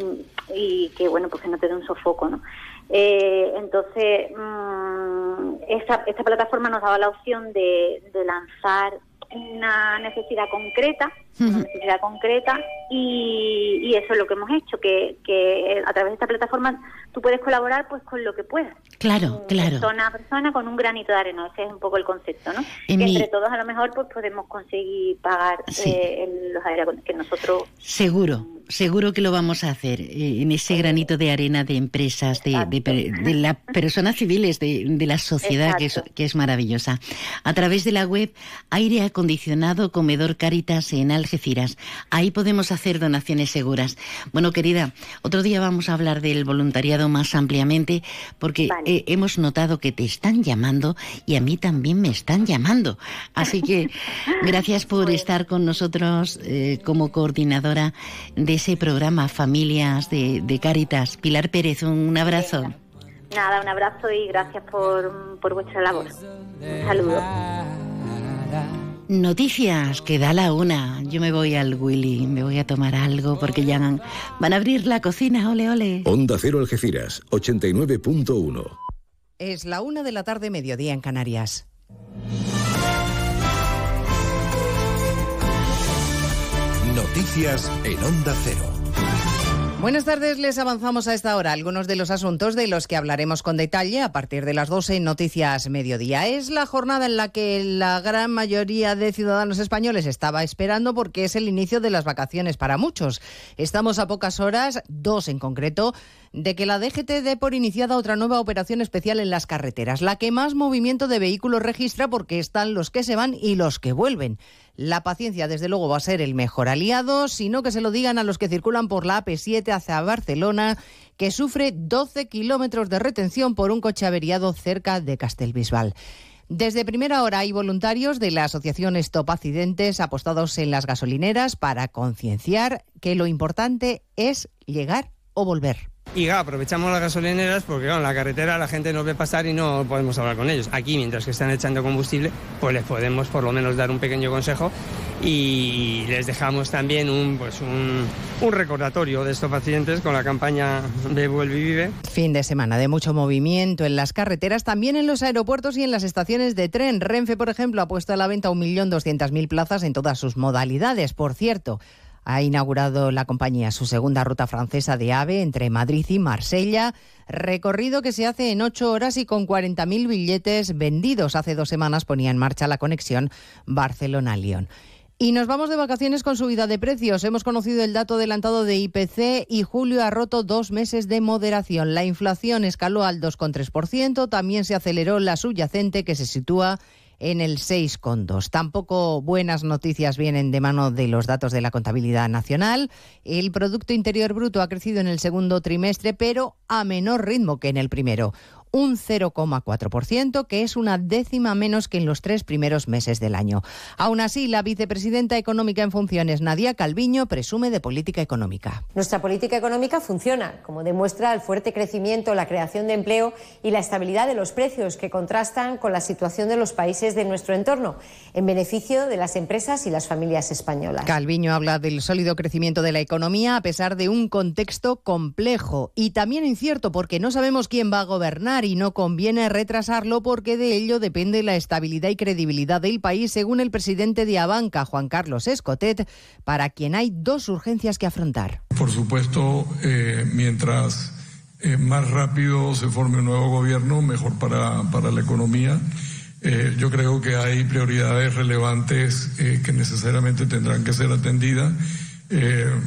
y, que bueno pues que no te dé un sofoco no eh, entonces mmm, esta, esta plataforma nos daba la opción de, de lanzar una necesidad concreta, una necesidad concreta y, eso es lo que hemos hecho, que, que, a través de esta plataforma tú puedes colaborar pues con lo que puedas. Claro, claro. Persona a persona con un granito de arena, ese es un poco el concepto, ¿no? que entre todos a lo mejor pues podemos conseguir pagar eh, los aire que nosotros... Seguro, seguro que lo vamos a hacer eh, en ese granito de arena de empresas, de, de, las personas civiles, de, de la sociedad, que es, que es, maravillosa. A través de la web Aire Acondicionado Comedor Caritas en Algeciras. Ahí podemos hacer donaciones seguras. Bueno, querida, otro día vamos a hablar del voluntariado más ampliamente porque eh, hemos notado que te están llamando y a mí también me están llamando. Así que gracias por estar con nosotros eh, como coordinadora de ese programa Familias de, de Cáritas. Pilar Pérez, un abrazo. Nada, un abrazo y gracias por, por vuestra labor. Un saludo. Noticias, que da la una. Yo me voy al Willy, me voy a tomar algo porque ya van a abrir la cocina, ole, ole. Onda Cero Algeciras, 89.1. Es la una de la tarde, mediodía en Canarias. Noticias en Onda Cero. Buenas tardes, les avanzamos a esta hora algunos de los asuntos de los que hablaremos con detalle a partir de las 12 en Noticias Mediodía. Es la jornada en la que la gran mayoría de ciudadanos españoles estaba esperando porque es el inicio de las vacaciones para muchos. Estamos a pocas horas, dos en concreto, de que la DGT dé por iniciada otra nueva operación especial en las carreteras, la que más movimiento de vehículos registra porque están los que se van y los que vuelven. La paciencia, desde luego, va a ser el mejor aliado, sino que se lo digan a los que circulan por la AP7 hacia Barcelona, que sufre 12 kilómetros de retención por un coche averiado cerca de Castelbisbal. Desde primera hora hay voluntarios de la asociación Stop Accidentes apostados en las gasolineras para concienciar que lo importante es llegar o volver. Y aprovechamos las gasolineras porque en la carretera la gente nos ve pasar y no podemos hablar con ellos. Aquí, mientras que están echando combustible, pues les podemos por lo menos dar un pequeño consejo y les dejamos también un, pues un, un recordatorio de estos pacientes con la campaña de Vuelve y Vive. Fin de semana de mucho movimiento en las carreteras, también en los aeropuertos y en las estaciones de tren. Renfe, por ejemplo, ha puesto a la venta 1.200.000 plazas en todas sus modalidades. Por cierto, ha inaugurado la compañía su segunda ruta francesa de AVE entre Madrid y Marsella, recorrido que se hace en ocho horas y con 40.000 billetes vendidos. Hace dos semanas ponía en marcha la conexión Barcelona-Lyon. Y nos vamos de vacaciones con subida de precios. Hemos conocido el dato adelantado de IPC y julio ha roto dos meses de moderación. La inflación escaló al 2,3%, también se aceleró la subyacente que se sitúa en el 6,2. Tampoco buenas noticias vienen de mano de los datos de la contabilidad nacional. El Producto Interior Bruto ha crecido en el segundo trimestre, pero a menor ritmo que en el primero un 0,4%, que es una décima menos que en los tres primeros meses del año. Aún así, la vicepresidenta económica en funciones, Nadia Calviño, presume de política económica. Nuestra política económica funciona, como demuestra el fuerte crecimiento, la creación de empleo y la estabilidad de los precios, que contrastan con la situación de los países de nuestro entorno, en beneficio de las empresas y las familias españolas. Calviño habla del sólido crecimiento de la economía a pesar de un contexto complejo y también incierto porque no sabemos quién va a gobernar y no conviene retrasarlo porque de ello depende la estabilidad y credibilidad del país, según el presidente de Abanca, Juan Carlos Escotet, para quien hay dos urgencias que afrontar. Por supuesto, eh, mientras eh, más rápido se forme un nuevo gobierno, mejor para, para la economía. Eh, yo creo que hay prioridades relevantes que necesariamente tendrán que ser atendidas.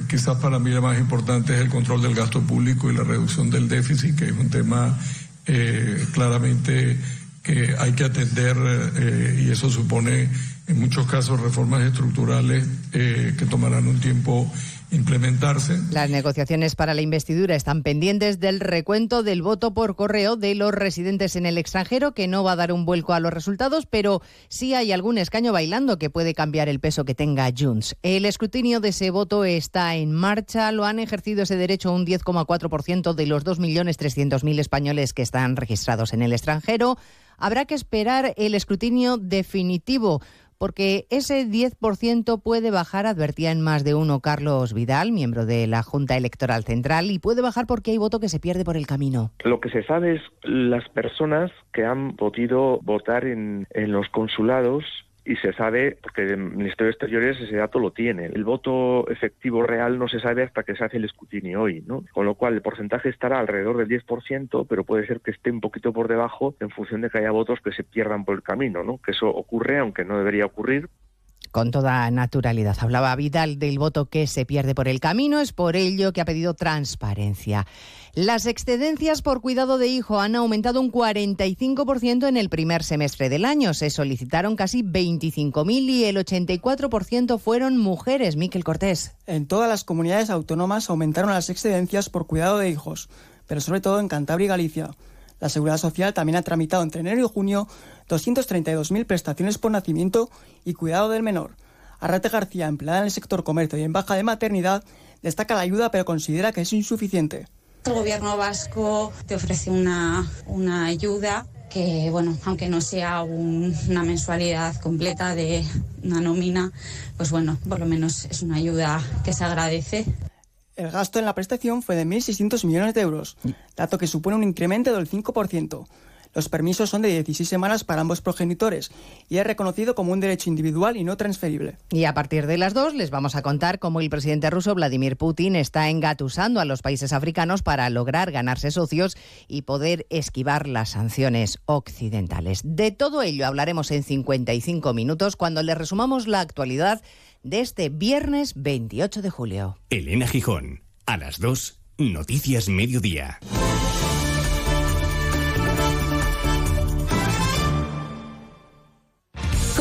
quizás para mí la más importante es el control del gasto público y la reducción del déficit, que es un tema eh, claramente que hay que atender eh, y eso supone en muchos casos reformas estructurales eh, que tomarán un tiempo implementarse. Las negociaciones para la investidura están pendientes del recuento del voto por correo de los residentes en el extranjero, que no va a dar un vuelco a los resultados, pero sí hay algún escaño bailando que puede cambiar el peso que tenga Junts. El escrutinio de ese voto está en marcha. Lo han ejercido ese derecho un 10,4% de los 2.300.000 españoles que están registrados en el extranjero. Habrá que esperar el escrutinio definitivo porque ese 10% puede bajar, advertía en más de uno Carlos Vidal, miembro de la Junta Electoral Central, y puede bajar porque hay voto que se pierde por el camino. Lo que se sabe es las personas que han podido votar en, en los consulados y se sabe, porque el Ministerio de Exteriores ese dato lo tiene. El voto efectivo real no se sabe hasta que se hace el escrutinio hoy, ¿no? Con lo cual el porcentaje estará alrededor del 10%, pero puede ser que esté un poquito por debajo en función de que haya votos que se pierdan por el camino, ¿no? Que eso ocurre, aunque no debería ocurrir, con toda naturalidad. Hablaba Vidal del voto que se pierde por el camino, es por ello que ha pedido transparencia. Las excedencias por cuidado de hijo han aumentado un 45% en el primer semestre del año. Se solicitaron casi 25.000 y el 84% fueron mujeres. Miquel Cortés. En todas las comunidades autónomas aumentaron las excedencias por cuidado de hijos, pero sobre todo en Cantabria y Galicia. La Seguridad Social también ha tramitado entre enero y junio 232.000 prestaciones por nacimiento y cuidado del menor. Arrate García, empleada en el sector comercio y en baja de maternidad, destaca la ayuda pero considera que es insuficiente. El gobierno vasco te ofrece una, una ayuda que, bueno, aunque no sea una mensualidad completa de una nómina, pues bueno, por lo menos es una ayuda que se agradece. El gasto en la prestación fue de 1.600 millones de euros, dato que supone un incremento del 5%. Los permisos son de 16 semanas para ambos progenitores y es reconocido como un derecho individual y no transferible. Y a partir de las dos les vamos a contar cómo el presidente ruso Vladimir Putin está engatusando a los países africanos para lograr ganarse socios y poder esquivar las sanciones occidentales. De todo ello hablaremos en 55 minutos cuando le resumamos la actualidad de este viernes 28 de julio. Elena Gijón, a las 2, Noticias Mediodía.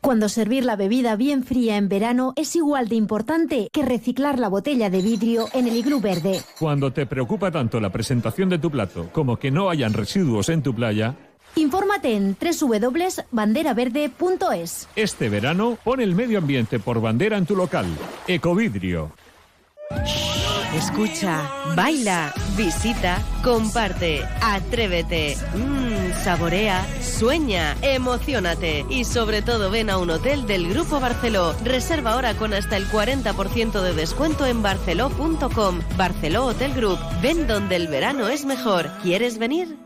Cuando servir la bebida bien fría en verano es igual de importante que reciclar la botella de vidrio en el iglú verde. Cuando te preocupa tanto la presentación de tu plato como que no hayan residuos en tu playa, Infórmate en www.banderaverde.es. este verano pon el medio ambiente por bandera en tu local. Ecovidrio. Escucha, baila, visita, comparte, atrévete, mmm, saborea, sueña, emocionate y sobre todo ven a un hotel del Grupo Barceló. Reserva ahora con hasta el 40% de descuento en barceló.com. Barceló Hotel Group. Ven donde el verano es mejor. ¿Quieres venir?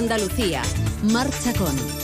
Andalucía. Marcha con.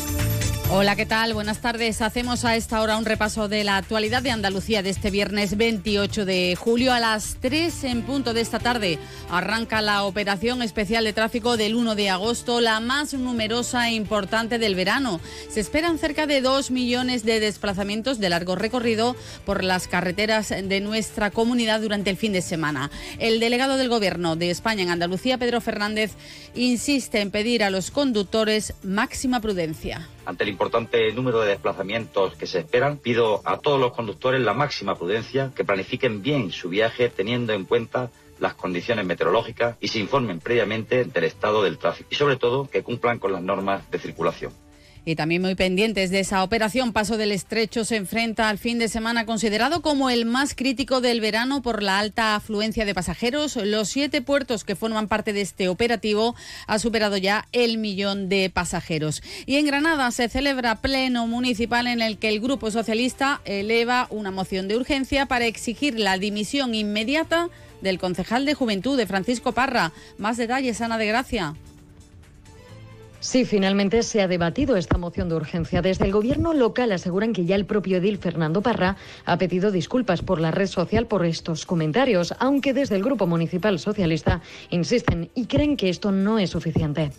Hola, ¿qué tal? Buenas tardes. Hacemos a esta hora un repaso de la actualidad de Andalucía de este viernes 28 de julio. A las 3 en punto de esta tarde arranca la operación especial de tráfico del 1 de agosto, la más numerosa e importante del verano. Se esperan cerca de 2 millones de desplazamientos de largo recorrido por las carreteras de nuestra comunidad durante el fin de semana. El delegado del Gobierno de España en Andalucía, Pedro Fernández, insiste en pedir a los conductores máxima prudencia. Ante el importante número de desplazamientos que se esperan, pido a todos los conductores la máxima prudencia, que planifiquen bien su viaje teniendo en cuenta las condiciones meteorológicas y se informen previamente del estado del tráfico y sobre todo que cumplan con las normas de circulación. Y también muy pendientes de esa operación, Paso del Estrecho se enfrenta al fin de semana considerado como el más crítico del verano por la alta afluencia de pasajeros. Los siete puertos que forman parte de este operativo ha superado ya el millón de pasajeros. Y en Granada se celebra pleno municipal en el que el Grupo Socialista eleva una moción de urgencia para exigir la dimisión inmediata del concejal de Juventud, de Francisco Parra. Más detalles, Ana de Gracia. Sí, finalmente se ha debatido esta moción de urgencia. Desde el gobierno local aseguran que ya el propio edil Fernando Parra ha pedido disculpas por la red social por estos comentarios, aunque desde el Grupo Municipal Socialista insisten y creen que esto no es suficiente.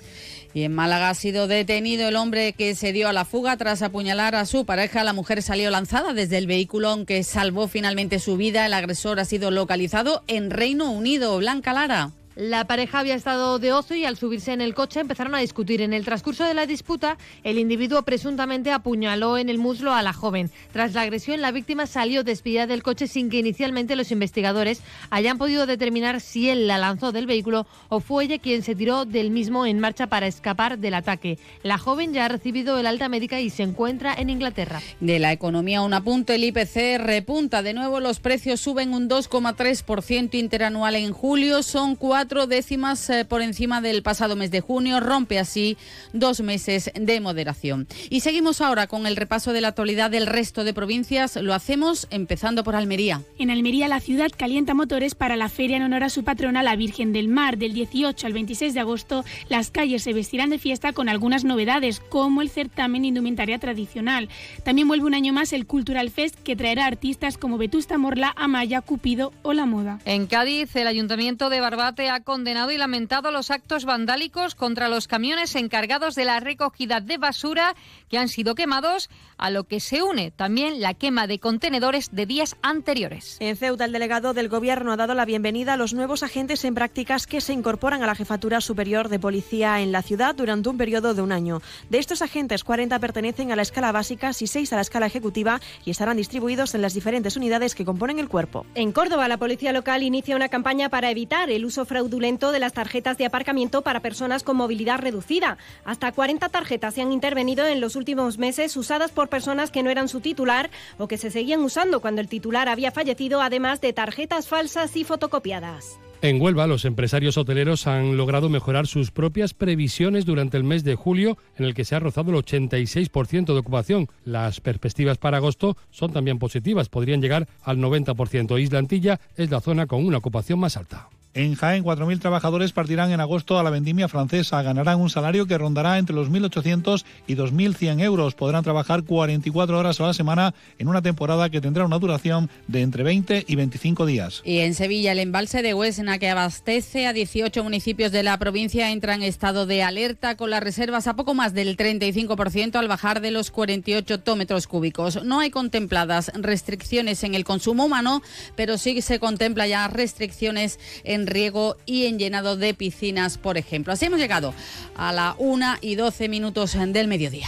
Y en Málaga ha sido detenido el hombre que se dio a la fuga tras apuñalar a su pareja. La mujer salió lanzada desde el vehículo, aunque salvó finalmente su vida. El agresor ha sido localizado en Reino Unido. Blanca Lara. La pareja había estado de ocio y al subirse en el coche empezaron a discutir. En el transcurso de la disputa, el individuo presuntamente apuñaló en el muslo a la joven. Tras la agresión, la víctima salió despedida del coche sin que inicialmente los investigadores hayan podido determinar si él la lanzó del vehículo o fue ella quien se tiró del mismo en marcha para escapar del ataque. La joven ya ha recibido el alta médica y se encuentra en Inglaterra. De la economía, un apunte, el IPC repunta de nuevo, los precios suben un 2,3% interanual en julio, son cuatro cuatro décimas eh, por encima del pasado mes de junio, rompe así dos meses de moderación. Y seguimos ahora con el repaso de la actualidad del resto de provincias. Lo hacemos empezando por Almería. En Almería, la ciudad calienta motores para la feria en honor a su patrona, la Virgen del Mar. Del 18 al 26 de agosto, las calles se vestirán de fiesta con algunas novedades, como el certamen indumentaria tradicional. También vuelve un año más el Cultural Fest, que traerá artistas como Vetusta Morla, Amaya, Cupido o La Moda. En Cádiz, el Ayuntamiento de Barbate ha ha condenado y lamentado los actos vandálicos contra los camiones encargados de la recogida de basura que han sido quemados, a lo que se une también la quema de contenedores de días anteriores. En Ceuta, el delegado del Gobierno ha dado la bienvenida a los nuevos agentes en prácticas que se incorporan a la Jefatura Superior de Policía en la ciudad durante un periodo de un año. De estos agentes, 40 pertenecen a la escala básica y 6 a la escala ejecutiva y estarán distribuidos en las diferentes unidades que componen el cuerpo. En Córdoba, la Policía Local inicia una campaña para evitar el uso fraudulento fraudulento de las tarjetas de aparcamiento para personas con movilidad reducida. Hasta 40 tarjetas se han intervenido en los últimos meses usadas por personas que no eran su titular o que se seguían usando cuando el titular había fallecido, además de tarjetas falsas y fotocopiadas. En Huelva, los empresarios hoteleros han logrado mejorar sus propias previsiones durante el mes de julio, en el que se ha rozado el 86% de ocupación. Las perspectivas para agosto son también positivas, podrían llegar al 90%. Isla Antilla es la zona con una ocupación más alta. En Jaén, 4.000 trabajadores partirán en agosto a la vendimia francesa. Ganarán un salario que rondará entre los 1.800 y 2.100 euros. Podrán trabajar 44 horas a la semana en una temporada que tendrá una duración de entre 20 y 25 días. Y en Sevilla, el embalse de Huesna, que abastece a 18 municipios de la provincia, entra en estado de alerta con las reservas a poco más del 35% al bajar de los 48 hectómetros cúbicos. No hay contempladas restricciones en el consumo humano, pero sí se contempla ya restricciones en riego y en llenado de piscinas, por ejemplo. Así hemos llegado a la 1 y 12 minutos del mediodía.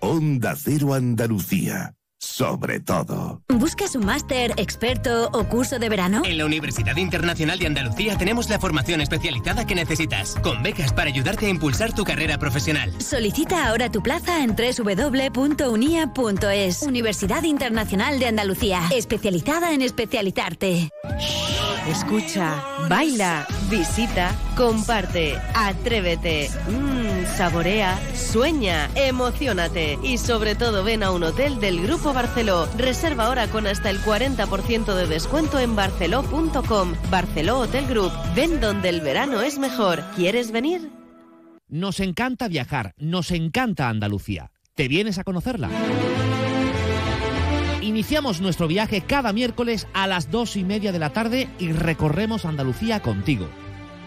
Onda Cero Andalucía sobre todo. ¿Buscas un máster, experto o curso de verano? En la Universidad Internacional de Andalucía tenemos la formación especializada que necesitas, con becas para ayudarte a impulsar tu carrera profesional. Solicita ahora tu plaza en www.unia.es. Universidad Internacional de Andalucía, especializada en especializarte. Escucha, baila, visita, comparte, atrévete, mmm, saborea, sueña, emocionate y sobre todo ven a un hotel del Grupo Barceló. Reserva ahora con hasta el 40% de descuento en barceló.com. Barceló Hotel Group. Ven donde el verano es mejor. ¿Quieres venir? Nos encanta viajar, nos encanta Andalucía. ¿Te vienes a conocerla? Iniciamos nuestro viaje cada miércoles a las dos y media de la tarde y recorremos Andalucía contigo.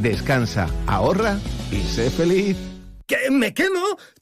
Descansa, ahorra y sé feliz. ¿Qué? ¿Me quemo?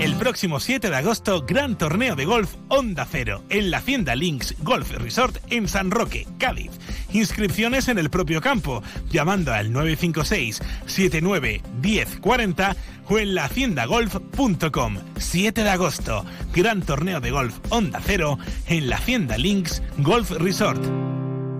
El próximo 7 de agosto, gran torneo de golf Onda Cero en la Hacienda Links Golf Resort en San Roque, Cádiz. Inscripciones en el propio campo, llamando al 956 79 1040 o en lahaciendagolf.com. 7 de agosto, gran torneo de golf Onda Cero en la Hacienda Links Golf Resort.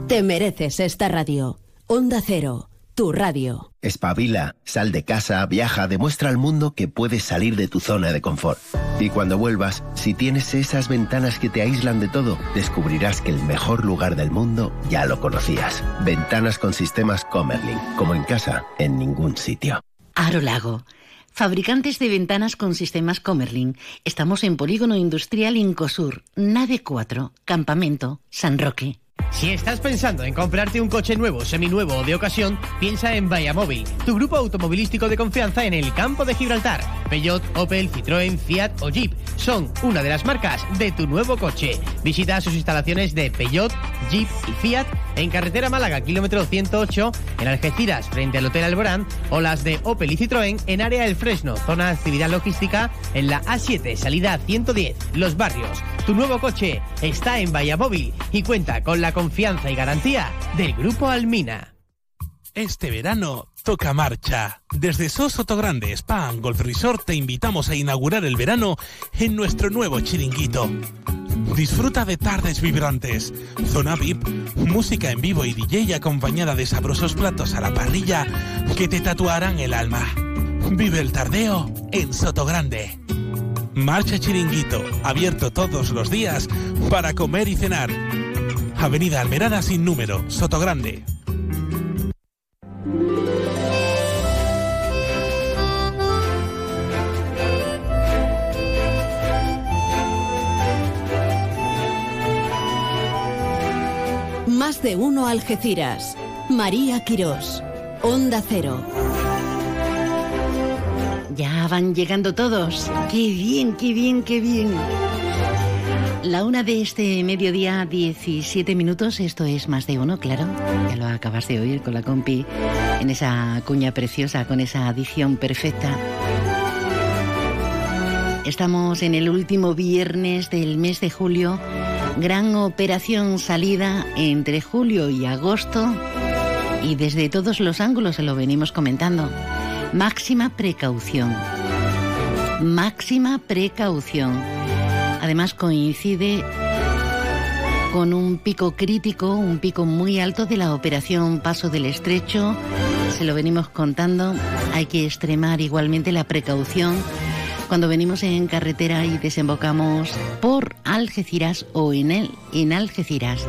Te mereces esta radio. Onda Cero, tu radio. Espabila, sal de casa, viaja, demuestra al mundo que puedes salir de tu zona de confort. Y cuando vuelvas, si tienes esas ventanas que te aíslan de todo, descubrirás que el mejor lugar del mundo ya lo conocías. Ventanas con sistemas Comerlin, como en casa, en ningún sitio. Aro Lago. Fabricantes de ventanas con sistemas Comerlin. Estamos en Polígono Industrial Incosur, Nave 4, Campamento, San Roque. Si estás pensando en comprarte un coche nuevo, seminuevo o de ocasión, piensa en Móvil, tu grupo automovilístico de confianza en el campo de Gibraltar. Peugeot, Opel, Citroën, Fiat o Jeep son una de las marcas de tu nuevo coche. Visita sus instalaciones de Peugeot, Jeep y Fiat en carretera Málaga, kilómetro 108, en Algeciras, frente al Hotel Alborán, o las de Opel y Citroën en área El Fresno, zona de actividad logística, en la A7, salida 110, Los Barrios. Tu nuevo coche está en Móvil y cuenta con la confianza y garantía del Grupo Almina. Este verano toca marcha. Desde Soto Grande Spa Golf Resort te invitamos a inaugurar el verano en nuestro nuevo chiringuito. Disfruta de tardes vibrantes, zona VIP, música en vivo y DJ acompañada de sabrosos platos a la parrilla que te tatuarán el alma. Vive el tardeo en Soto Grande. Marcha Chiringuito, abierto todos los días para comer y cenar. Avenida Almerada sin número, Soto Grande. Más de uno Algeciras. María Quirós. Onda Cero. Ya van llegando todos. Qué bien, qué bien, qué bien. La una de este mediodía, 17 minutos. Esto es más de uno, claro. Ya lo acabas de oír con la compi en esa cuña preciosa, con esa adición perfecta. Estamos en el último viernes del mes de julio. Gran operación salida entre julio y agosto. Y desde todos los ángulos se lo venimos comentando. Máxima precaución. Máxima precaución Además coincide con un pico crítico, un pico muy alto de la operación Paso del Estrecho. Se lo venimos contando. Hay que extremar igualmente la precaución cuando venimos en carretera y desembocamos por Algeciras o en, el, en Algeciras.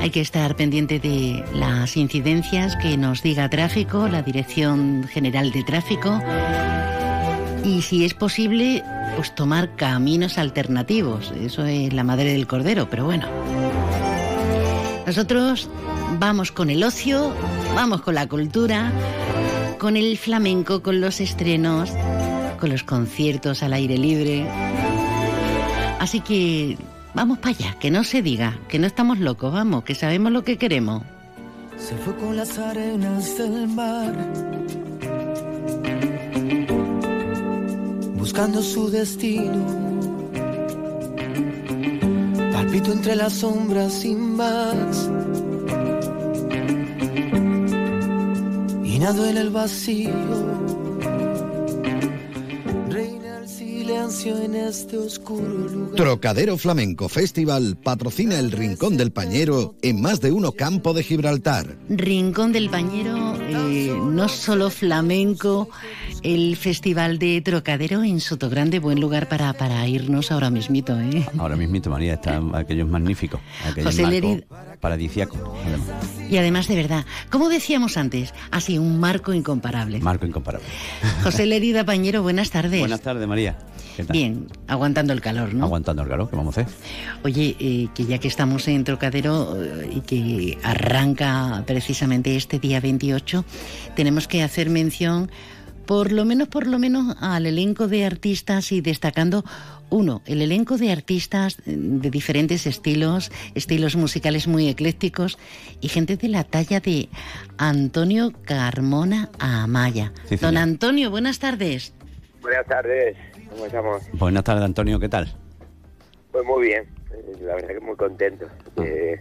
Hay que estar pendiente de las incidencias que nos diga tráfico, la Dirección General de Tráfico. Y si es posible, pues tomar caminos alternativos. Eso es la madre del cordero, pero bueno. Nosotros vamos con el ocio, vamos con la cultura, con el flamenco, con los estrenos, con los conciertos al aire libre. Así que vamos para allá, que no se diga, que no estamos locos, vamos, que sabemos lo que queremos. Se fue con las arenas del mar buscando su destino. grito entre las sombras sin más. Y nado en el vacío. Reina el silencio en este oscuro lugar. Trocadero Flamenco Festival patrocina el Rincón del Pañero en más de uno campo de Gibraltar. Rincón del Pañero, eh, no solo flamenco, el Festival de Trocadero en Sotogrande, buen lugar para, para irnos ahora mismito, ¿eh? Ahora mismito, María, está aquello es magnífico. Aquello José Lerid- paradisiaco. además. Y además, de verdad, como decíamos antes, así un marco incomparable. Marco incomparable. José Lerida Pañero, buenas tardes. Buenas tardes, María. ¿Qué tal? Bien, aguantando el calor, ¿no? Aguantando el calor, ¿qué vamos a hacer? Oye, eh, que ya que estamos en Trocadero eh, y que arranca precisamente este día 28, tenemos que hacer mención, por lo menos, por lo menos, al elenco de artistas y destacando uno, el elenco de artistas de diferentes estilos, estilos musicales muy eclécticos y gente de la talla de Antonio Carmona Amaya. Sí, Don. Antonio, buenas tardes. Buenas tardes, ¿cómo estamos? Buenas tardes, Antonio, ¿qué tal? Pues muy bien, eh, la verdad que muy contento de,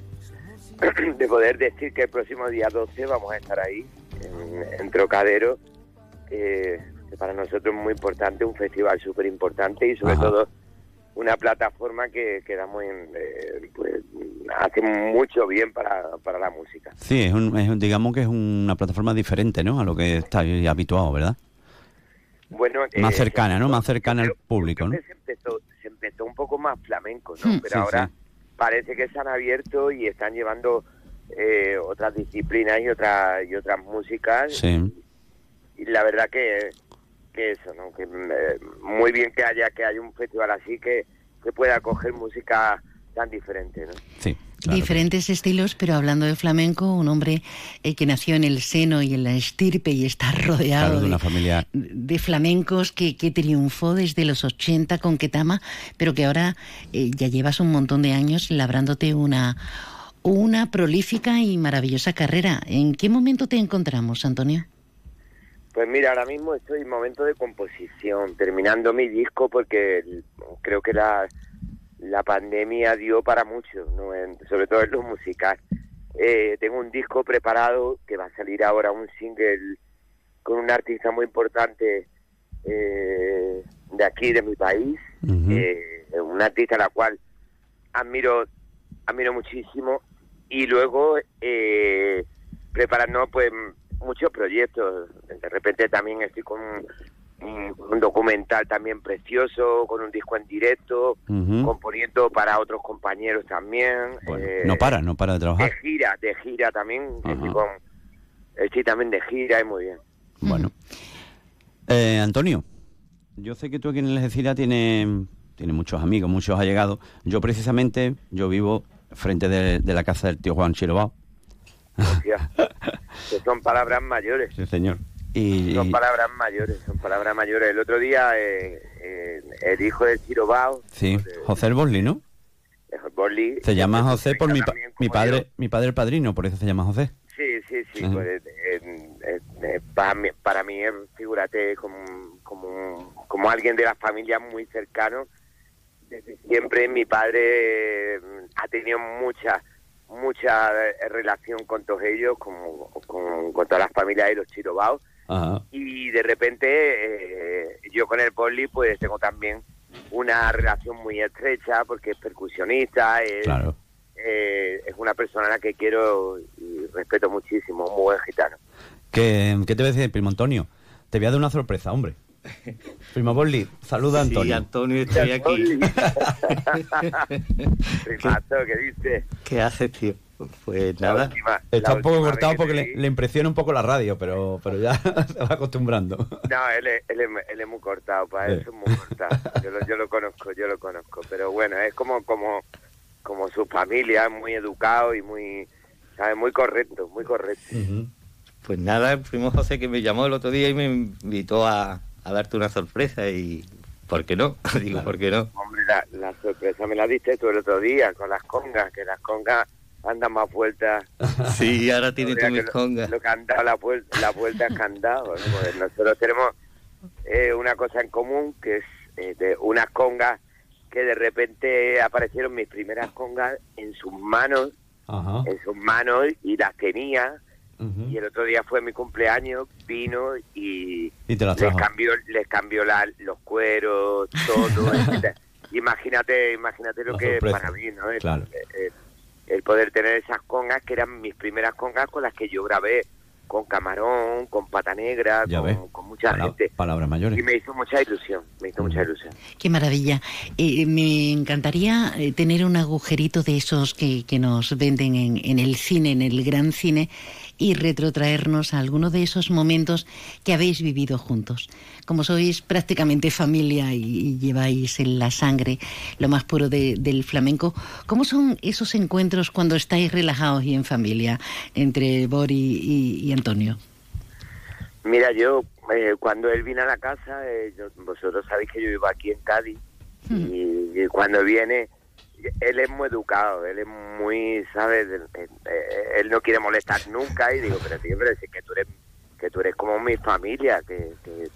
de poder decir que el próximo día 12 vamos a estar ahí, en, en Trocadero, que para nosotros es muy importante, un festival súper importante y sobre Ajá. todo una plataforma que, que damos en, eh, pues, hace mucho bien para, para la música. Sí, es un, es digamos que es una plataforma diferente, ¿no? A lo que está habituado, ¿verdad? Bueno, Más eh, cercana, ¿no? Más cercana al público, ¿no? se empezó, se empezó un poco más flamenco, ¿no? Hmm. Pero Sí, ahora sí. parece que se han abierto y están llevando eh, otras disciplinas y otras y otras músicas. Sí. Y la verdad que, que eso, ¿no? Que eh, muy bien que haya que haya un festival así que, que pueda coger música tan diferente, ¿no? Sí. Diferentes estilos, pero hablando de flamenco, un hombre eh, que nació en el seno y en la estirpe y está rodeado Claro, de de, una familia. de flamencos que, que triunfó desde los 80 con Ketama, pero que ahora eh, ya llevas un montón de años labrándote una, una prolífica y maravillosa carrera. ¿En qué momento te encontramos, Antonio? Pues mira, ahora mismo estoy en momento de composición, terminando mi disco porque creo que la, la pandemia dio para mucho, ¿no? En- sobre todo en lo musical. Eh, tengo un disco preparado que va a salir ahora, un single con un artista muy importante eh, de aquí, de mi país, eh, un artista a la cual admiro, admiro muchísimo y luego eh, preparando pues muchos proyectos. De repente también estoy con un, un documental también precioso, con un disco en directo, componiendo para otros compañeros también. eh, No para, no para de de trabajar. gira, de gira también. Estoy, con, estoy también de gira y muy bien. Bueno. Eh, Antonio, yo sé que tú aquí en Algeciras tienes tiene muchos amigos, muchos allegados. Yo precisamente, yo vivo frente de, de la casa del tío Juan Chirobao. Hostia, que son palabras mayores. Sí, señor. Y, Son palabras mayores, son palabras mayores. El otro día eh, eh, el hijo del Chirobao, sí, José el ¿no? Borli, Se llama José por mi, pa- mi padre, yo. mi padre el padrino, por eso se llama José. Sí, sí, sí. Pues, eh, eh, eh, para, mí, para mí, figúrate, como, como, como alguien de la familia muy cercano. Desde siempre mi padre eh, ha tenido mucha, mucha eh, relación con todos ellos, como, con, con todas las familias de los Chirobaos. Ajá. Y de repente eh, yo con el Poli pues tengo también una relación muy estrecha porque es percusionista, es, Claro. eh, es una persona a la que quiero y respeto muchísimo, un muy buen gitano. ¿Qué, ¿Qué te voy a decir, primo Antonio? Te voy a dar una sorpresa, hombre. Primo Bosli, saluda a Sí, Antonio. Antonio, estoy aquí. Primazo, ¿qué dices? ¿Qué haces, tío? Pues nada. Está un poco cortado porque le, le impresiona un poco la radio, pero, pero ya se va acostumbrando. No, él es, él es, él es muy cortado, para Sí. eso es muy cortado. Yo lo, yo lo conozco, yo lo conozco. Pero bueno, es como como como su familia, muy educado y muy, ¿sabes? Muy correcto, muy correcto. Pues nada, el primo José que me llamó el otro día y me invitó a, a darte una sorpresa y... ¿Por qué no? Digo, ¿por qué no? Hombre, la, la sorpresa me la diste tú el otro día con las congas, que las congas andan más vueltas. Sí, ahora tiene tú mis lo- congas. Lo que han dado la, vuelta, la vuelta es candado. ¿no? Porque nosotros tenemos eh, una cosa en común, que es eh, de unas congas que de repente aparecieron mis primeras congas en sus manos, Ajá. en sus manos y las tenía. Y el otro día fue mi cumpleaños, vino y, Y te las les cambió, les cambió la- los cueros, todo. imagínate, imagínate lo La que es sorpresa. para mí, ¿no? El, Claro. el- el poder tener esas congas que eran mis primeras congas con las que yo grabé con Camarón, con Pata Negra, con, ves. con mucha Pala- gente. Palabras mayores. Y me hizo mucha ilusión, me hizo mucha ilusión. Qué maravilla. Eh, me encantaría eh, tener un agujerito de esos que, que nos venden en, en el cine, en el gran cine, y retrotraernos a alguno de esos momentos que habéis vivido juntos. Como sois prácticamente familia y, y lleváis en la sangre lo más puro de- del flamenco, ¿cómo son esos encuentros cuando estáis relajados y en familia entre Bori y, y Antonio? Mira, yo eh, cuando él vino a la casa, eh, yo- vosotros sabéis que yo vivo aquí en Cádiz y, y cuando viene, él es muy educado, él es muy, ¿sabes? Él, él- él no quiere molestar nunca y digo, pero tío, pero si es que tú eres, que tú eres como mi familia, que, que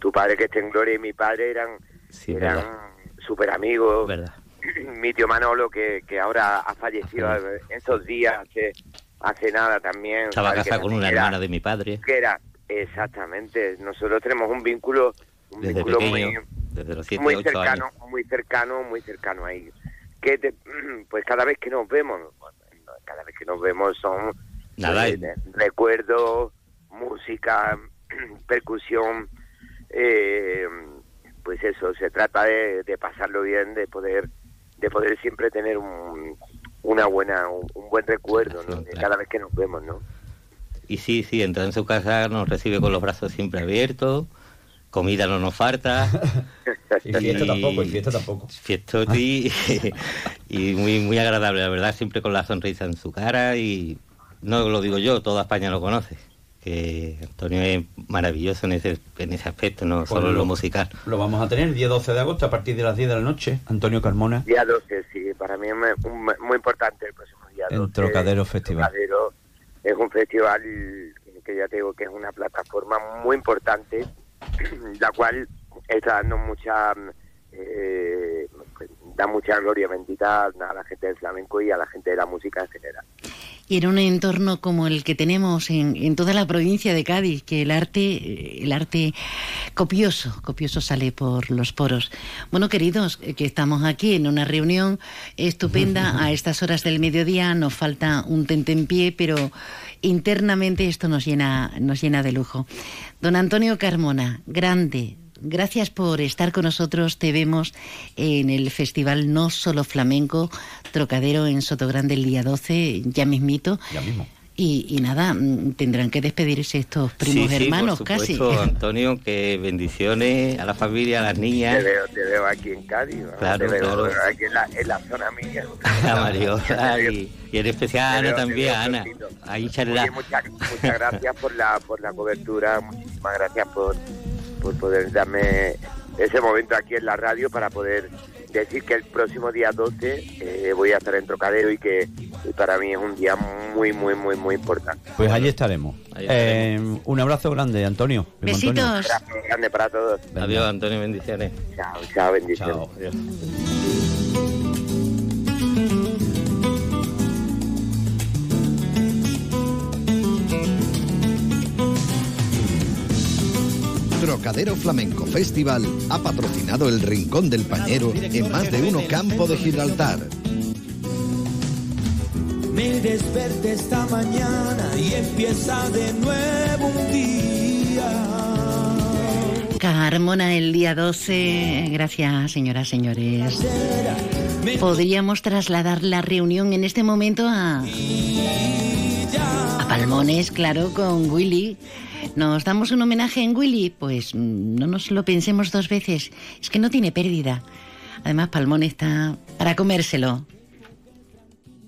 tu padre que esté en gloria y mi padre eran, Sí, eran verdad. súper amigos. Verdad. mi tío Manolo que, que ahora ha fallecido estos días, hace, hace nada también. Estaba casado con una era- hermana de mi padre. que era exactamente nosotros tenemos un vínculo un Desde vínculo pequeño, muy desde los 7, muy 8 cercano años. muy cercano muy cercano ahí que te- pues cada vez que nos vemos cada vez que nos vemos son Nada, eh, recuerdos música percusión eh, pues eso se trata de, de pasarlo bien de poder de poder siempre tener un, una buena un, buen recuerdo ¿no? de cada vez que nos vemos no Y sí, sí, entra en su casa, nos recibe con los brazos siempre abiertos, comida no nos falta. Y fiesta tampoco, y fiesta tampoco. Y muy, muy agradable, la verdad, siempre con la sonrisa en su cara y no lo digo yo, toda España lo conoce. Que Antonio es maravilloso en ese, en ese aspecto, no solo en lo musical. Lo vamos a tener el día 12 de agosto a partir de las 10 de la noche. Antonio Carmona. Día 12, sí, para mí es muy, importante el próximo día 12. En Trocadero Festival. Trocadero es un festival que ya te digo que es una plataforma muy importante, la cual está dando mucha, eh, da mucha gloria bendita a la gente del flamenco y a la gente de la música en general. Y en un entorno como el que tenemos en, en toda la provincia de Cádiz, que el arte, eh, el arte copioso, copioso sale por los poros. Bueno, queridos, eh, que estamos aquí en una reunión estupenda a estas horas del mediodía, nos falta un tentempié, pero internamente esto nos llena, nos llena de lujo. Don Antonio Carmona, grande, Gracias por estar con nosotros. Te vemos en el Festival No Solo Flamenco Trocadero en Sotogrande el día 12, ya mismito. Ya mismo. Y, y nada, mm, tendrán que despedirse estos primos Sí, sí, hermanos por casi. supuesto, Antonio, que bendiciones a la familia, a las Te niñas, veo, te veo aquí en Cádiz, ¿no? Claro, te veo claro. aquí en la, en la zona mía. a Mariola y, y en especial a Te Ana veo, te también, veo a Ana. Ahí charla. Muchas, muchas gracias por la, por la cobertura, muchísimas gracias por, por poder darme ese momento aquí en la radio para poder decir que el próximo día 12 eh, voy a estar en Trocadero y que y para mí es un día muy, muy, muy, muy importante. Pues allí estaremos. Ahí Eh, un abrazo grande, Antonio. Antonio. Un abrazo grande para todos. Adiós, Antonio, bendiciones. Chao, chao, bendiciones. Chao. Trocadero Flamenco Festival ha patrocinado el Rincón del Pañero en más de uno campo de Gibraltar. Me desperté esta mañana y empieza de nuevo un día. Carmona el día 12. Gracias, señoras, señores. Podríamos trasladar la reunión en este momento a, a Palmones, claro, con Willy. ¿Nos damos un homenaje en Willy? Pues mm, no nos lo pensemos dos veces. Es que no tiene pérdida. Además, Palmón está para comérselo.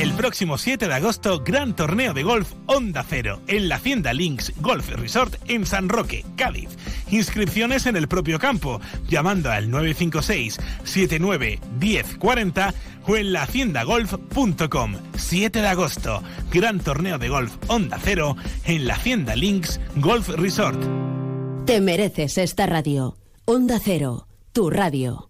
El próximo 7 de agosto, gran torneo de golf Onda Cero en la Hacienda Links Golf Resort en San Roque, Cádiz. Inscripciones en el propio campo, llamando al 956 79 1040 o en lahaciendagolf.com. 7 de agosto, gran torneo de golf Onda Cero en la Hacienda Links Golf Resort. Te mereces esta radio. Onda Cero, tu radio.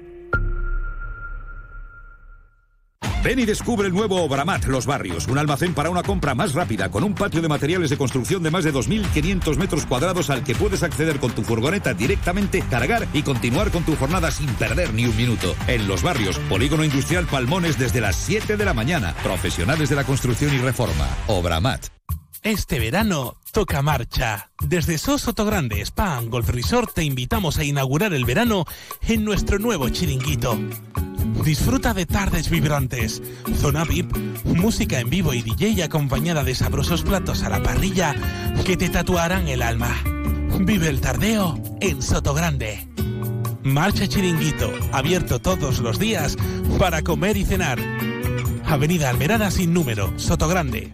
Ven y descubre el nuevo Obramat Los Barrios, un almacén para una compra más rápida, con un patio de materiales de construcción de más de 2.500 metros cuadrados al que puedes acceder con tu furgoneta directamente, cargar y continuar con tu jornada sin perder ni un minuto. En Los Barrios, Polígono Industrial Palmones desde las 7 de la mañana. Profesionales de la construcción y reforma. Obramat. Este verano toca marcha. Desde SOS Grande Spa Golf Resort te invitamos a inaugurar el verano en nuestro nuevo chiringuito. Disfruta de tardes vibrantes, zona VIP, música en vivo y DJ acompañada de sabrosos platos a la parrilla que te tatuarán el alma. Vive el tardeo en Sotogrande. Marcha Chiringuito, abierto todos los días para comer y cenar. Avenida Almerada sin número, Sotogrande.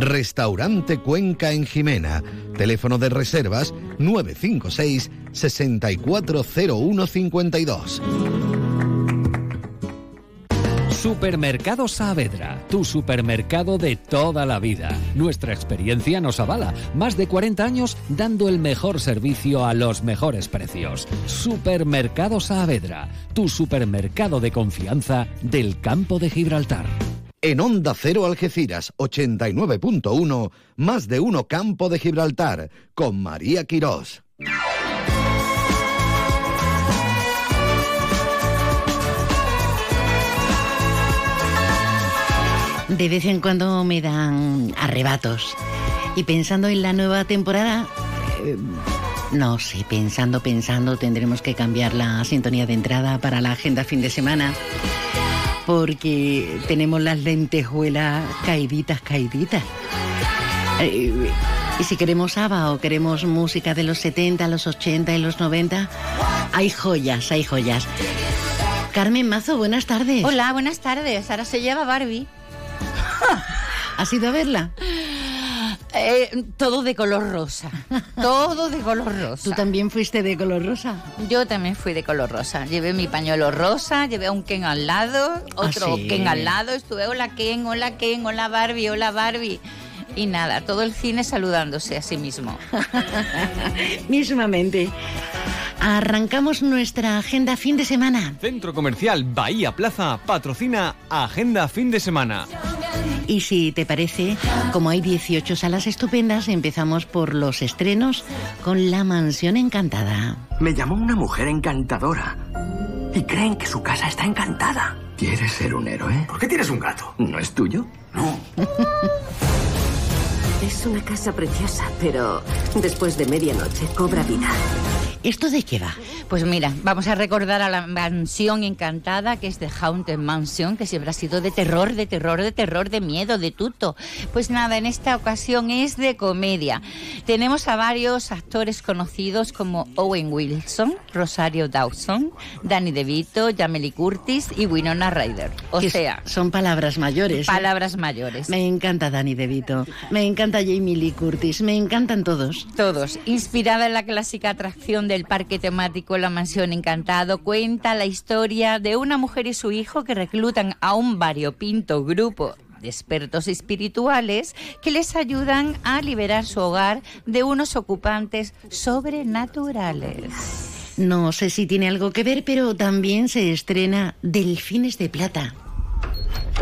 Restaurante Cuenca en Jimena. Teléfono de reservas 956 640152. Supermercado Saavedra, tu supermercado de toda la vida. Nuestra experiencia nos avala. Más de 40 años dando el mejor servicio a los mejores precios. Supermercado Saavedra, tu supermercado de confianza del campo de Gibraltar. En Onda Cero Algeciras 89.1, más de uno Campo de Gibraltar, con María Quirós. De vez en cuando me dan arrebatos. Y pensando en la nueva temporada, eh, no sé, pensando, pensando, tendremos que cambiar la sintonía de entrada para la agenda fin de semana. Porque tenemos las lentejuelas caiditas, caiditas. Eh, y si queremos ABBA o queremos música de los 70, los 80 y los 90, hay joyas, hay joyas. Carmen Mazo, buenas tardes. Hola, buenas tardes. Ahora se lleva Barbie. ¿Has ido a verla? Eh, todo de color rosa. Todo de color rosa. ¿Tú también fuiste de color rosa? Yo también fui de color rosa. Llevé mi pañuelo rosa, llevé a un Ken al lado, otro sí? Ken al lado. Estuve, hola Ken, hola Ken, hola Barbie, hola Barbie. Y nada, todo el cine saludándose a sí mismo. Mismamente. Arrancamos nuestra agenda fin de semana. Centro Comercial Bahía Plaza patrocina Agenda Fin de Semana. Y si te parece, como hay 18 salas estupendas, empezamos por los estrenos con La Mansión Encantada. Me llamó una mujer encantadora. Y creen que su casa está encantada. ¿Quieres ser un héroe? ¿Por qué tienes un gato? ¿No es tuyo? No. Es una casa preciosa, pero después de medianoche cobra vida. ¿Esto de qué va? Pues mira, vamos a recordar a la mansión encantada, que es de Haunted Mansion, que siempre ha sido de terror, de terror, de terror, de miedo, de tuto. Pues nada, en esta ocasión es de comedia. Tenemos a varios actores conocidos como Owen Wilson, Rosario Dawson, Danny DeVito, Jamie Curtis y Winona Ryder. O Que sea, son palabras mayores. ¿eh? palabras mayores. Me encanta Danny DeVito, me encanta Jamie Lee Curtis, me encantan todos. Todos. Inspirada en la clásica atracción del parque temático La Mansión Encantado, cuenta la historia de una mujer y su hijo que reclutan a un variopinto grupo de expertos espirituales que les ayudan a liberar su hogar de unos ocupantes sobrenaturales. No sé si tiene algo que ver, pero también se estrena Delfines de Plata.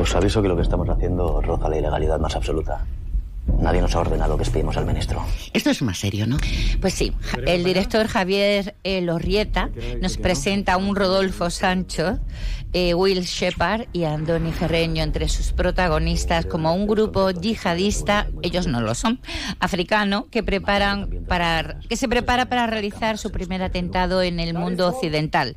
Os aviso que lo que estamos haciendo roza la ilegalidad más absoluta. Nadie nos ha ordenado que espiemos al ministro. Esto es más serio, ¿no? Pues sí, el director Javier eh, Lorrieta nos presenta a un Rodolfo Sancho, eh, Will Shepard y Andoni Ferreño entre sus protagonistas como un grupo yihadista, ellos no lo son, africano, que, preparan para, que se prepara para realizar su primer atentado en el mundo occidental.